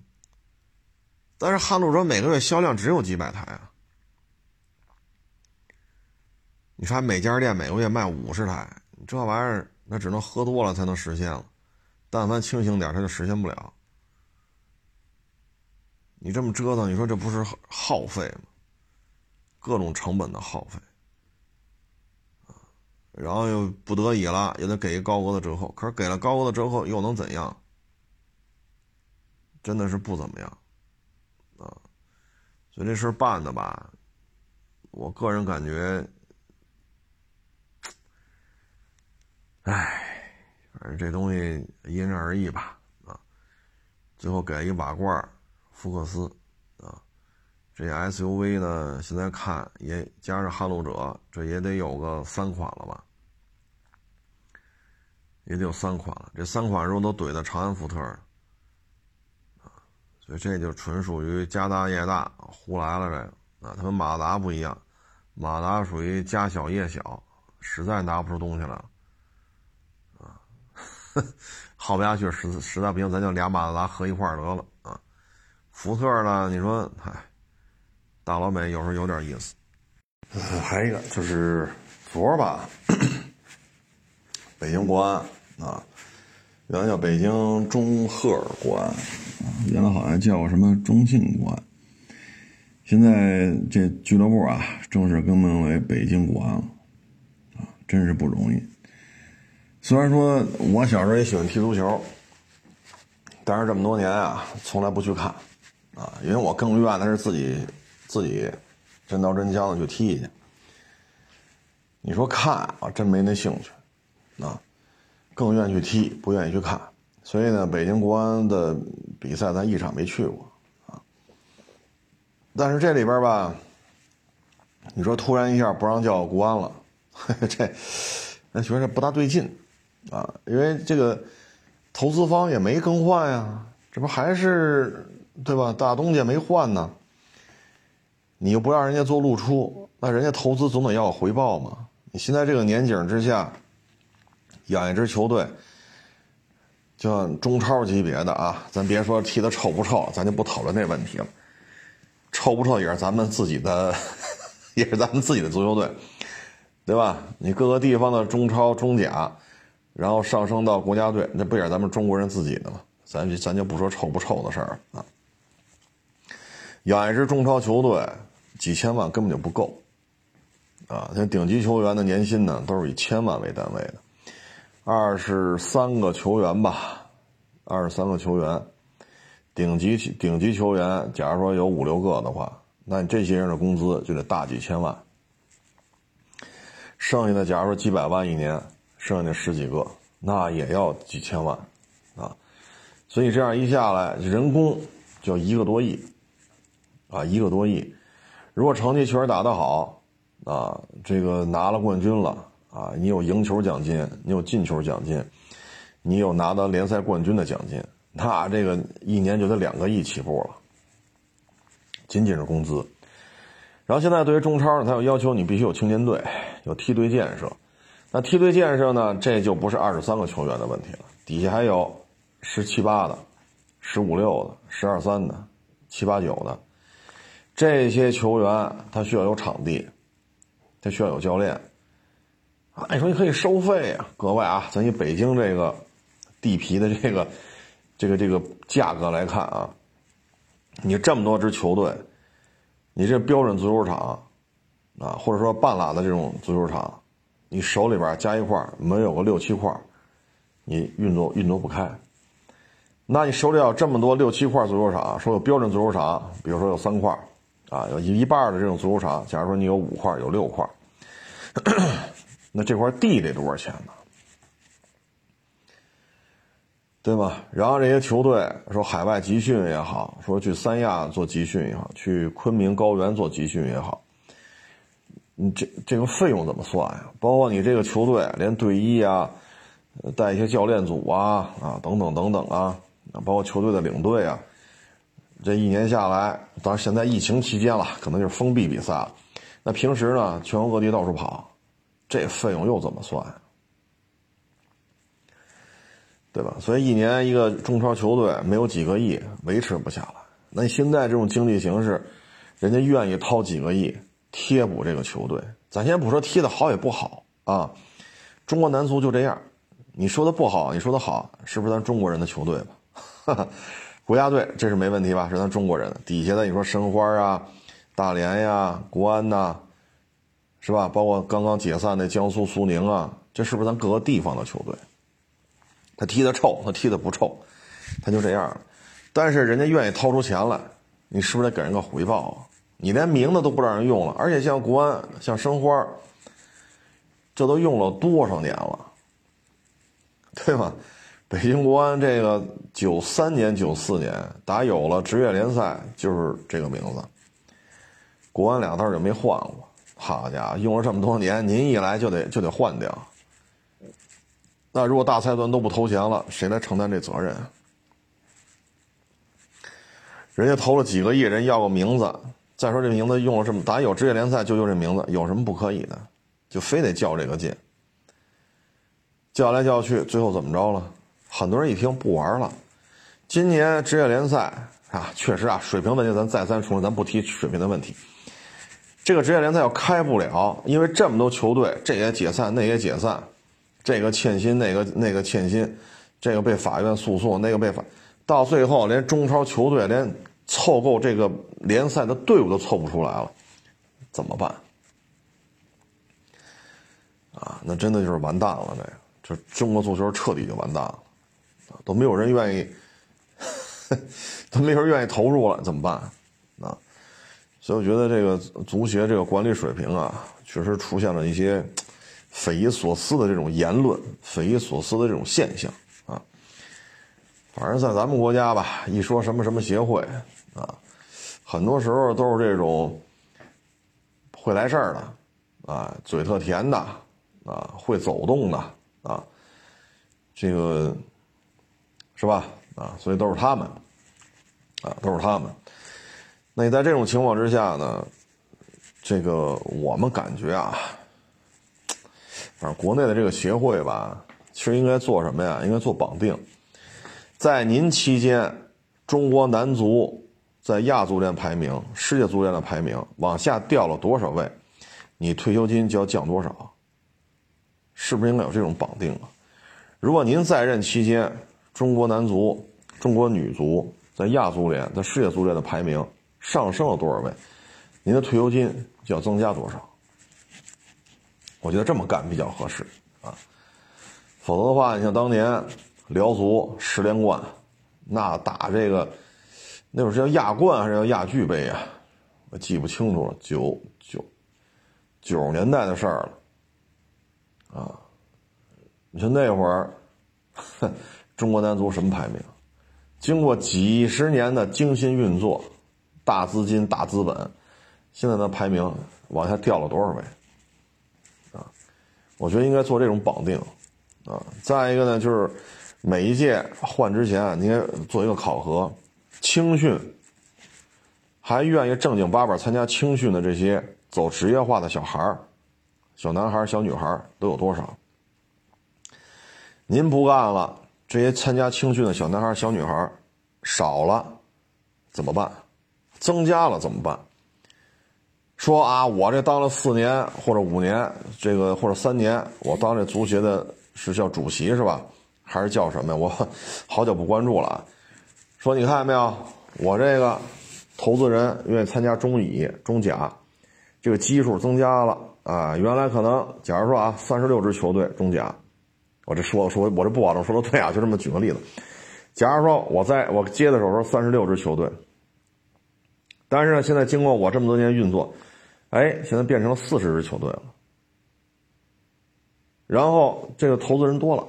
但是撼路者每个月销量只有几百台啊。你说每家店每个月卖五十台，这玩意儿那只能喝多了才能实现了，但凡清醒点，他就实现不了。你这么折腾，你说这不是耗费吗？各种成本的耗费然后又不得已了，也得给一高额的折扣，可是给了高额的折扣又能怎样？真的是不怎么样啊！所以这事办的吧，我个人感觉。唉，反正这东西因人而异吧，啊，最后给一瓦罐福克斯，啊，这 SUV 呢，现在看也加上撼路者，这也得有个三款了吧，也得有三款了。这三款如果都怼到长安福特，啊，所以这就纯属于家大业大，胡来了这，啊，他们马达不一样，马达属于家小业小，实在拿不出东西来。耗不下去，实实在不行，咱就俩马自达合一块得了啊。福特呢，你说，嗨，大老美有时候有点意思。还有一个就是昨儿吧，北京国安啊，原来叫北京中赫尔国安，原来好像叫什么中信国安，现在这俱乐部啊，正式更名为北京国安了啊，真是不容易。虽然说我小时候也喜欢踢足球，但是这么多年啊，从来不去看，啊，因为我更愿的是自己自己真刀真枪的去踢去。你说看啊，真没那兴趣，啊，更愿意去踢，不愿意去看。所以呢，北京国安的比赛咱一场没去过，啊。但是这里边吧，你说突然一下不让叫国安了，这那觉得不大对劲。啊，因为这个投资方也没更换呀，这不还是对吧？大东家没换呢，你又不让人家做露出，那人家投资总得要有回报嘛。你现在这个年景之下，养一支球队，就像中超级别的啊，咱别说踢的臭不臭，咱就不讨论那问题了。臭不臭也是咱们自己的，也是咱们自己的足球队，对吧？你各个地方的中超、中甲。然后上升到国家队，那不也是咱们中国人自己的吗？咱就咱就不说臭不臭的事儿啊。养一支中超球队，几千万根本就不够啊！像顶级球员的年薪呢，都是以千万为单位的。二十三个球员吧，二十三个球员，顶级顶级球员，假如说有五六个的话，那你这些人的工资就得大几千万。剩下的，假如说几百万一年。剩下那十几个，那也要几千万，啊，所以这样一下来，人工就一个多亿，啊，一个多亿。如果成绩确实打得好，啊，这个拿了冠军了，啊，你有赢球奖金，你有进球奖金，你有拿到联赛冠军的奖金，那这个一年就得两个亿起步了，仅仅是工资。然后现在对于中超呢，他又要求你必须有青年队，有梯队建设。那梯队建设呢？这就不是二十三个球员的问题了，底下还有十七八的、十五六的、十二三的、七八九的，这些球员他需要有场地，他需要有教练。啊，你说你可以收费啊，各位啊，咱以北京这个地皮的这个这个这个价格来看啊，你这么多支球队，你这标准足球场啊，或者说半拉的这种足球场，你手里边加一块没有个六七块，你运作运作不开。那你手里要这么多六七块足球场，说有标准足球场，比如说有三块，啊，有一半的这种足球场，假如说你有五块，有六块，那这块地得多少钱呢？对吧？然后这些球队说海外集训也好，说去三亚做集训也好，去昆明高原做集训也好，你这这个费用怎么算呀？包括你这个球队连队医啊，带一些教练组啊啊等等等等啊。啊，包括球队的领队啊，这一年下来，当然现在疫情期间了，可能就是封闭比赛了。那平时呢，全国各地到处跑，这费用又怎么算？对吧？所以一年一个中超球队没有几个亿，维持不下来。那现在这种经济形势，人家愿意掏几个亿贴补这个球队。咱先不说踢的好也不好啊，中国男足就这样。你说的不好，你说的好，是不是咱中国人的球队吧？国家队这是没问题吧？是咱中国人底下的，你说申花啊、大连呀、国安呐，是吧？包括刚刚解散的江苏苏宁啊，这是不是咱各个地方的球队？他踢的臭，他踢的不臭，他就这样。但是人家愿意掏出钱来，你是不是得给人个回报啊？你连名字都不让人用了，而且像国安、像申花，这都用了多少年了，对吧？北京国安这个九三年、九四年打有了职业联赛，就是这个名字。国安俩字就没换过。好家伙，用了这么多年，您一来就得就得换掉。那如果大财团都不投钱了，谁来承担这责任？人家投了几个亿，人要个名字。再说这名字用了这么打有职业联赛就用这名字，有什么不可以的？就非得较这个劲，较来较去，最后怎么着了？很多人一听不玩了，今年职业联赛啊，确实啊，水平问题咱再三重申，咱不提水平的问题。这个职业联赛要开不了，因为这么多球队，这也解散，那也解散，这个欠薪，那个那个欠薪，这个被法院诉讼，那个被法，到最后连中超球队连凑够这个联赛的队伍都凑不出来了，怎么办？啊，那真的就是完蛋了，这就中国足球彻底就完蛋了。都没有人愿意，都没人愿意投入了，怎么办？啊，所以我觉得这个足协这个管理水平啊，确实出现了一些匪夷所思的这种言论，匪夷所思的这种现象。反正在咱们国家吧，一说什么什么协会啊，很多时候都是这种会来事儿的啊，嘴特甜的啊，会走动的啊，这个。是吧？啊，所以都是他们，啊，都是他们。那你在这种情况之下呢？这个我们感觉啊，反正国内的这个协会吧，其实应该做什么呀？应该做绑定，在您期间，中国男足在亚足联排名、世界足联的排名往下掉了多少位，你退休金就要降多少？是不是应该有这种绑定啊？如果您在任期间，中国男足、中国女足在亚足联、在世界足联的排名上升了多少位？您的退休金就要增加多少？我觉得这么干比较合适啊。否则的话，你像当年辽足十连冠，那打这个那会儿是叫亚冠还是叫亚俱杯啊？我记不清楚了，九九九十年代的事儿了啊。你说那会儿，中国男足什么排名？经过几十年的精心运作，大资金、大资本，现在的排名往下掉了多少位？啊，我觉得应该做这种绑定，啊，再一个呢，就是每一届换之前，您做一个考核，青训还愿意正经八百参加青训的这些走职业化的小孩儿、小男孩、小女孩都有多少？您不干了？这些参加青训的小男孩、小女孩少了，怎么办？增加了怎么办？说啊，我这当了四年或者五年，这个或者三年，我当这足协的是叫主席是吧？还是叫什么呀？我好久不关注了。说你看见没有？我这个投资人愿意参加中乙、中甲，这个基数增加了啊。原来可能，假如说啊，三十六支球队中甲，我这说说，我这不保证说的对啊，就这么举个例子。假如说我在我接的时候说三十六支球队，但是呢，现在经过我这么多年运作，哎，现在变成了四十支球队了。然后这个投资人多了，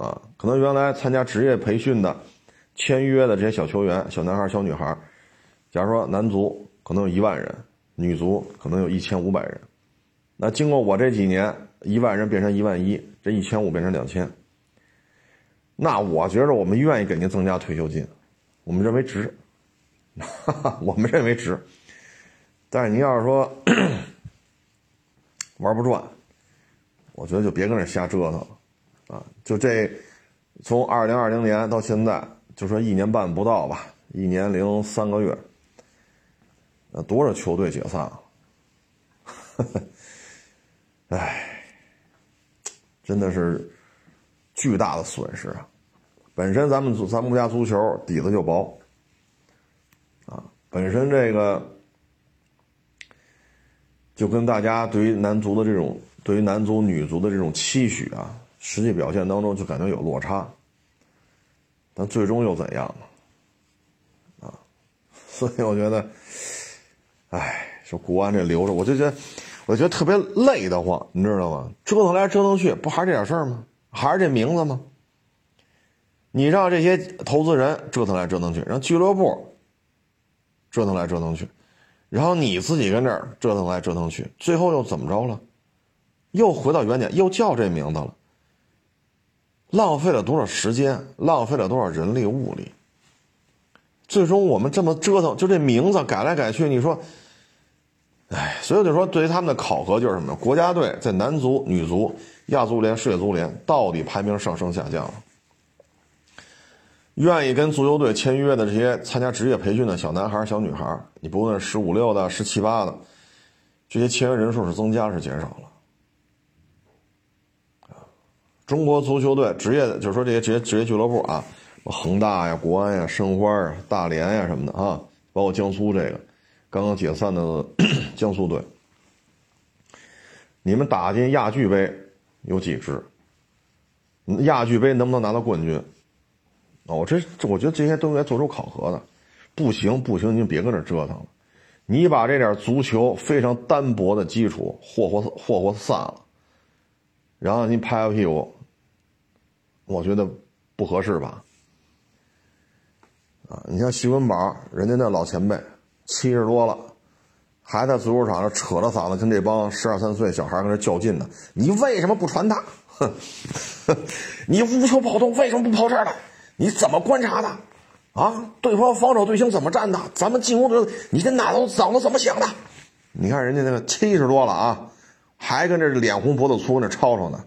啊，可能原来参加职业培训的、签约的这些小球员、小男孩、小女孩，假如说男足可能有一万人，女足可能有一千五百人，那经过我这几年，一万人变成一万一，这一千五变成两千，那我觉着我们愿意给您增加退休金，我们认为值，哈 哈我们认为值，但是您要是说 玩不转。我觉得就别跟这瞎折腾了，就这，从二零二零年到现在，就说一年半不到吧，一年零三个月，那多少球队解散了？哎，真的是巨大的损失啊！本身咱们咱们国家足球底子就薄，啊，本身这个就跟大家对于男足的这种。对于男足、女足的这种期许啊，实际表现当中就感觉有落差，但最终又怎样呢？啊，所以我觉得，哎，说国安这留着，我就觉得，我觉得特别累得慌，你知道吗？折腾来折腾去，不还是这点事儿吗？还是这名字吗？你让这些投资人折腾来折腾去，让俱乐部折腾来折腾去，然后你自己跟这儿折腾来折腾去，最后又怎么着了？又回到原点，又叫这名字了，浪费了多少时间，浪费了多少人力物力。最终我们这么折腾，就这名字改来改去，你说，哎，所以就说，对于他们的考核就是什么？国家队在男足、女足、亚足联、世界足联到底排名上升下降了？愿意跟足球队签约的这些参加职业培训的小男孩、小女孩，你不论十五六的、十七八的，这些签约人数是增加是减少了？中国足球队职业的，就是说这些职业职业俱乐部啊，恒大呀、国安呀、申花啊、大连呀什么的啊，包括江苏这个刚刚解散的 江苏队，你们打进亚俱杯有几支？亚俱杯能不能拿到冠军？啊，我这我觉得这些都应该做出考核的。不行不行，您别搁这折腾了，你把这点足球非常单薄的基础霍霍霍霍散了，然后您拍拍屁股。我觉得不合适吧？啊，你像徐文宝，人家那老前辈，七十多了，还在足球场上扯着嗓子跟这帮十二三岁小孩跟那较劲呢。你为什么不传他？哼，你无球跑动为什么不跑这儿来？你怎么观察的？啊，对方防守队形怎么站的？咱们进攻队，你这脑子脑子怎么想的？你看人家那个七十多了啊，还跟这脸红脖子粗那吵吵呢。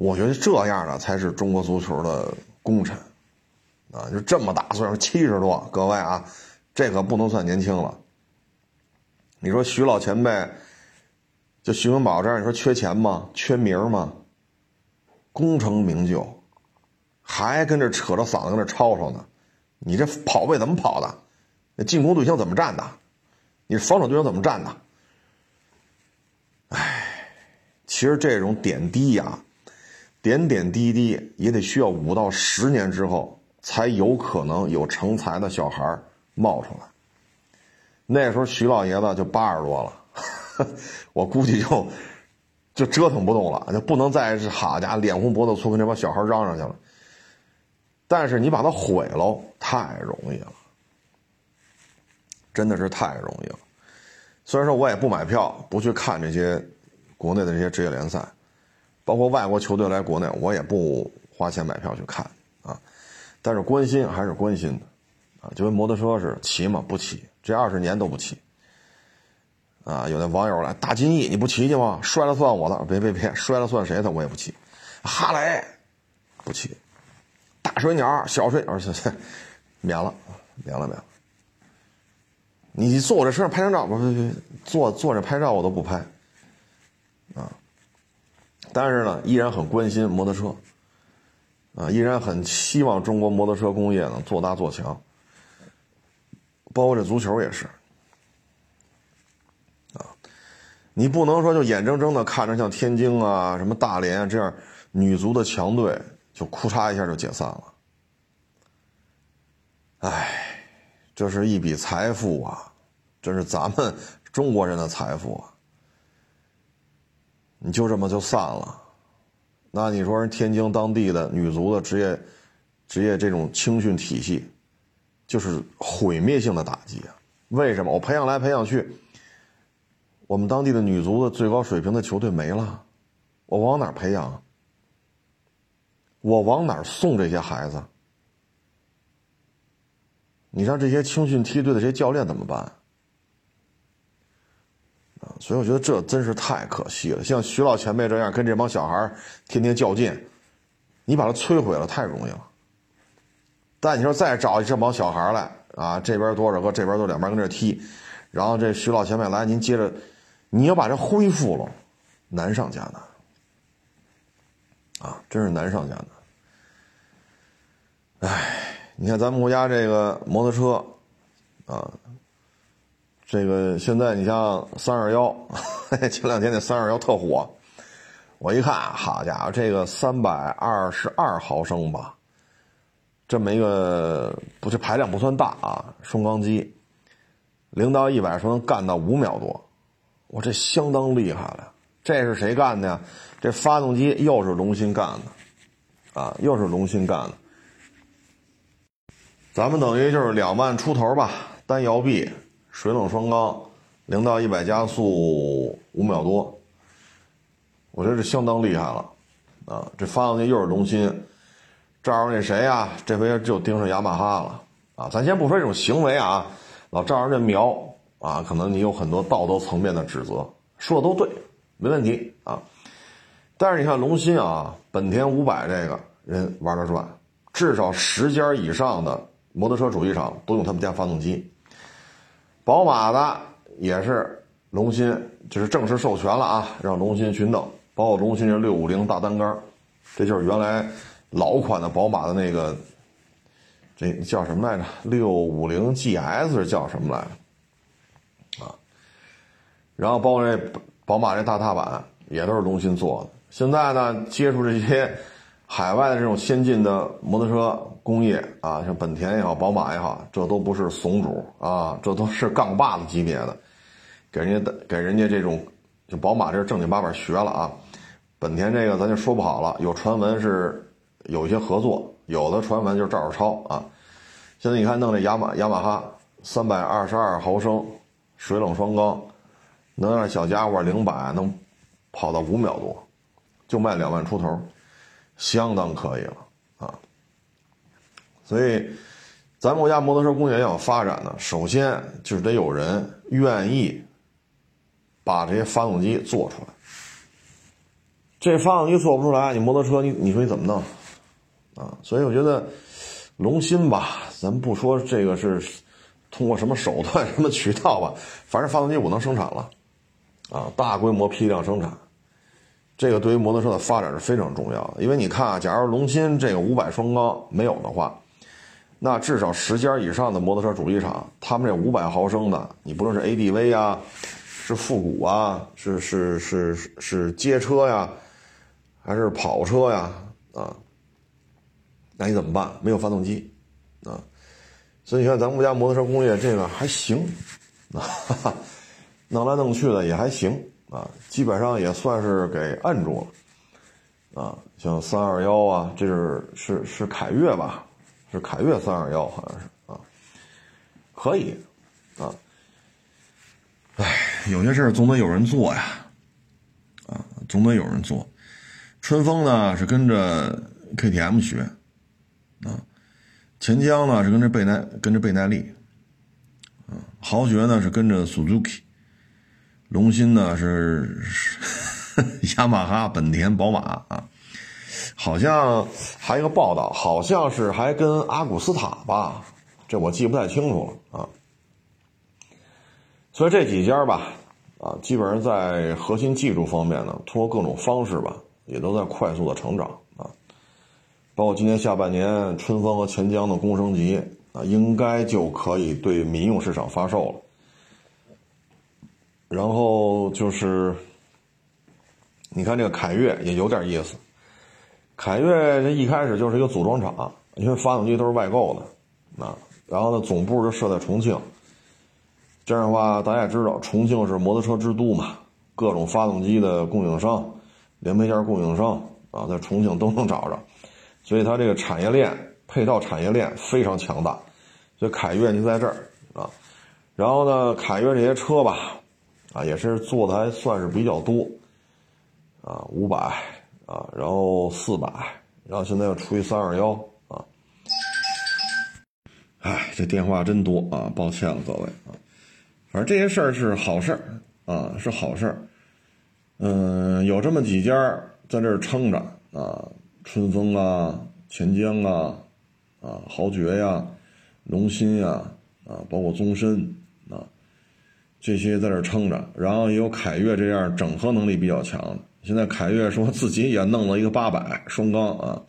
我觉得这样的才是中国足球的功臣，啊，就这么大岁数，七十多，各位啊，这可不能算年轻了。你说徐老前辈，就徐文宝这样，你说缺钱吗？缺名吗？功成名就，还跟这扯着嗓子跟这吵吵呢？你这跑位怎么跑的？那进攻对象怎么站的？你防守对象怎么站的？哎，其实这种点滴呀。点点滴滴也得需要五到十年之后，才有可能有成才的小孩冒出来。那时候徐老爷子就八十多了，我估计就就折腾不动了，就不能再是好家伙脸红脖子粗跟这帮小孩嚷嚷去了。但是你把它毁喽，太容易了，真的是太容易了。虽然说我也不买票，不去看这些国内的这些职业联赛。包括外国球队来国内，我也不花钱买票去看啊，但是关心还是关心的啊，就跟摩托车似的，骑嘛不骑，这二十年都不骑啊。有那网友来，大金翼你不骑去吗？摔了算我的，别别别，摔了算谁的？我也不骑。哈雷不骑，大水鸟、小水鸟，免了，免了，免了。你坐我这车上拍张照，不不不，坐坐着拍照我都不拍啊。但是呢，依然很关心摩托车，啊，依然很希望中国摩托车工业呢做大做强。包括这足球也是，啊你不能说就眼睁睁的看着像天津啊、什么大连啊这样女足的强队就哭嚓一下就解散了。哎，这是一笔财富啊，这是咱们中国人的财富啊。你就这么就散了，那你说人天津当地的女足的职业职业这种青训体系，就是毁灭性的打击啊！为什么？我培养来培养去，我们当地的女足的最高水平的球队没了，我往哪培养？我往哪送这些孩子？你让这些青训梯队的这些教练怎么办？所以我觉得这真是太可惜了。像徐老前辈这样跟这帮小孩天天较劲，你把他摧毁了太容易了。但你说再找这帮小孩来啊，这边多少个，这边都两边跟这踢，然后这徐老前辈来，您接着，你要把这恢复了，难上加难。啊，真是难上加难。哎。你看咱们国家这个摩托车，啊，这个现在你像三二幺，前两天那三二幺特火，我一看，好家伙，这个三百二十二毫升吧，这么一个不是排量不算大啊，双缸机，零到一百说能干到五秒多，我这相当厉害了。这是谁干的呀？这发动机又是龙芯干的，啊，又是龙芯干的。咱们等于就是两万出头吧，单摇臂，水冷双缸，零到一百加速五秒多，我觉得这相当厉害了，啊，这发动机又是龙芯，照着那谁呀，这回就盯上雅马哈了，啊，咱先不说这种行为啊，老照着这瞄啊，可能你有很多道德层面的指责，说的都对，没问题啊，但是你看龙芯啊，本田五百这个人玩得转，至少十家以上的。摩托车主机厂都用他们家发动机，宝马的也是龙芯，就是正式授权了啊，让龙芯去弄，包括龙芯这六五零大单杆，这就是原来老款的宝马的那个，这叫什么来着？六五零 GS 是叫什么来着？啊，然后包括这宝马这大踏板也都是龙芯做的。现在呢，接触这些。海外的这种先进的摩托车工业啊，像本田也好，宝马也好，这都不是怂主啊，这都是杠把子级别的，给人家的给人家这种，就宝马这是正经八百学了啊，本田这个咱就说不好了，有传闻是有一些合作，有的传闻就是照着抄啊。现在你看弄这雅马雅马哈三百二十二毫升水冷双缸，能让小家伙零百能跑到五秒多，就卖两万出头。相当可以了啊！所以，咱国家摩托车工业要发展呢，首先就是得有人愿意把这些发动机做出来。这发动机做不出来，你摩托车你你说你怎么弄啊？所以我觉得龙芯吧，咱不说这个是通过什么手段、什么渠道吧，反正发动机我能生产了啊，大规模批量生产。这个对于摩托车的发展是非常重要的，因为你看啊，假如龙芯这个五百双缸没有的话，那至少十家以上的摩托车主机厂，他们这五百毫升的，你不论是 ADV 啊，是复古啊，是是是是街车呀，还是跑车呀，啊，那你怎么办？没有发动机，啊，所以你看咱们国家摩托车工业这个还行，啊，弄来弄去的也还行。啊，基本上也算是给摁住了，啊，像三二幺啊，这是是是凯越吧，是凯越三二幺好像是啊，可以，啊，哎，有些事总得有人做呀，啊，总得有人做。春风呢是跟着 KTM 学，啊，钱江呢是跟着倍耐跟着倍耐力，啊，豪爵呢是跟着 Suzuki。龙芯呢是 雅马哈、本田、宝马啊，好像还有一个报道，好像是还跟阿古斯塔吧，这我记不太清楚了啊。所以这几家吧，啊，基本上在核心技术方面呢，通过各种方式吧，也都在快速的成长啊。包括今年下半年，春风和钱江的工升级啊，应该就可以对民用市场发售了。然后就是，你看这个凯越也有点意思。凯越这一开始就是一个组装厂，因为发动机都是外购的，啊，然后呢总部就设在重庆。这样的话，大家也知道，重庆是摩托车之都嘛，各种发动机的供应商、零配件供应商啊，在重庆都能找着，所以它这个产业链、配套产业链非常强大。所以凯越就在这儿啊，然后呢，凯越这些车吧。啊，也是做的还算是比较多，啊，五百啊，然后四百，然后现在又出一三二幺啊，哎，这电话真多啊，抱歉了各位啊，反正这些事儿是好事儿啊，是好事儿，嗯，有这么几家在这儿撑着啊，春风啊，钱江啊，啊，豪爵呀，龙鑫呀，啊，包括宗申。这些在这撑着，然后也有凯越这样整合能力比较强的。现在凯越说自己也弄了一个八百双缸啊，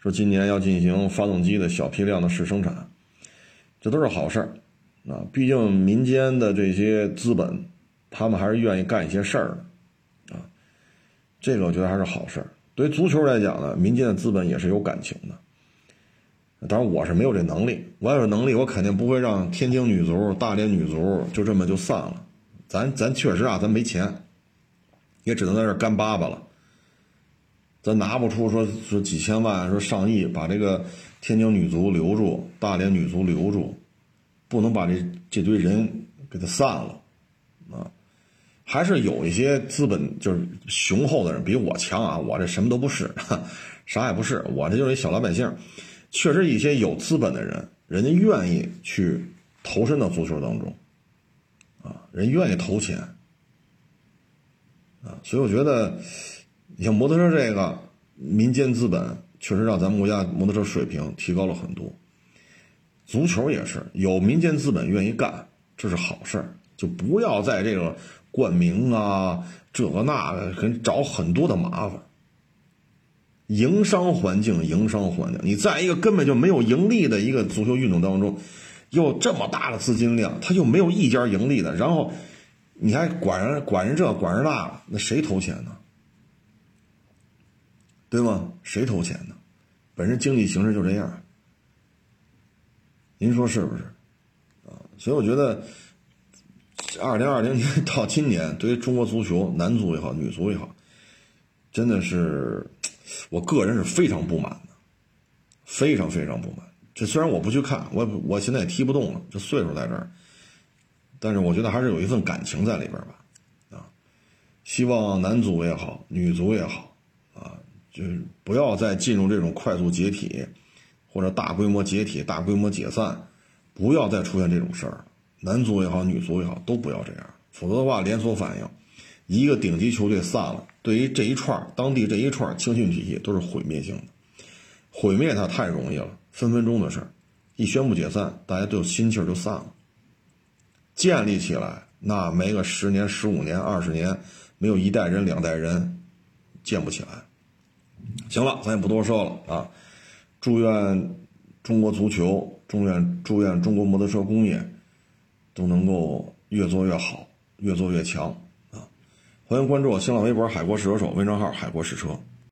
说今年要进行发动机的小批量的试生产，这都是好事儿啊。毕竟民间的这些资本，他们还是愿意干一些事儿的啊。这个我觉得还是好事儿。对于足球来讲呢，民间的资本也是有感情的。当然我是没有这能力，我要有能力，我肯定不会让天津女足、大连女足就这么就散了。咱咱确实啊，咱没钱，也只能在这干巴巴了。咱拿不出说说几千万、说上亿把这个天津女足留住、大连女足留住，不能把这这堆人给他散了啊！还是有一些资本就是雄厚的人比我强啊，我这什么都不是，啥也不是，我这就是一小老百姓。确实，一些有资本的人，人家愿意去投身到足球当中，啊，人愿意投钱，啊，所以我觉得，你像摩托车这个民间资本，确实让咱们国家摩托车水平提高了很多。足球也是有民间资本愿意干，这是好事儿，就不要在这个冠名啊，这个那个，给找很多的麻烦。营商环境，营商环境，你在一个根本就没有盈利的一个足球运动当中，又这么大的资金量，他就没有一家盈利的，然后你还管人管人这管人那，那谁投钱呢？对吗？谁投钱呢？本身经济形势就这样，您说是不是？啊，所以我觉得，二零二零年到今年，对于中国足球，男足也好，女足也好，真的是。我个人是非常不满的，非常非常不满。这虽然我不去看，我我现在也踢不动了，这岁数在这儿，但是我觉得还是有一份感情在里边吧，啊，希望男足也好，女足也好，啊，就是不要再进入这种快速解体，或者大规模解体、大规模解散，不要再出现这种事儿。男足也好，女足也好，都不要这样，否则的话，连锁反应。一个顶级球队散了，对于这一串当地这一串青训体系都是毁灭性的，毁灭它太容易了，分分钟的事儿，一宣布解散，大家都有心气儿就散了。建立起来，那没个十年、十五年、二十年，没有一代人、两代人建不起来。行了，咱也不多说了啊！祝愿中国足球，祝愿祝愿中国摩托车工业都能够越做越好，越做越强。欢迎关注我新浪微博“海国试车手”微账号“海国试车”。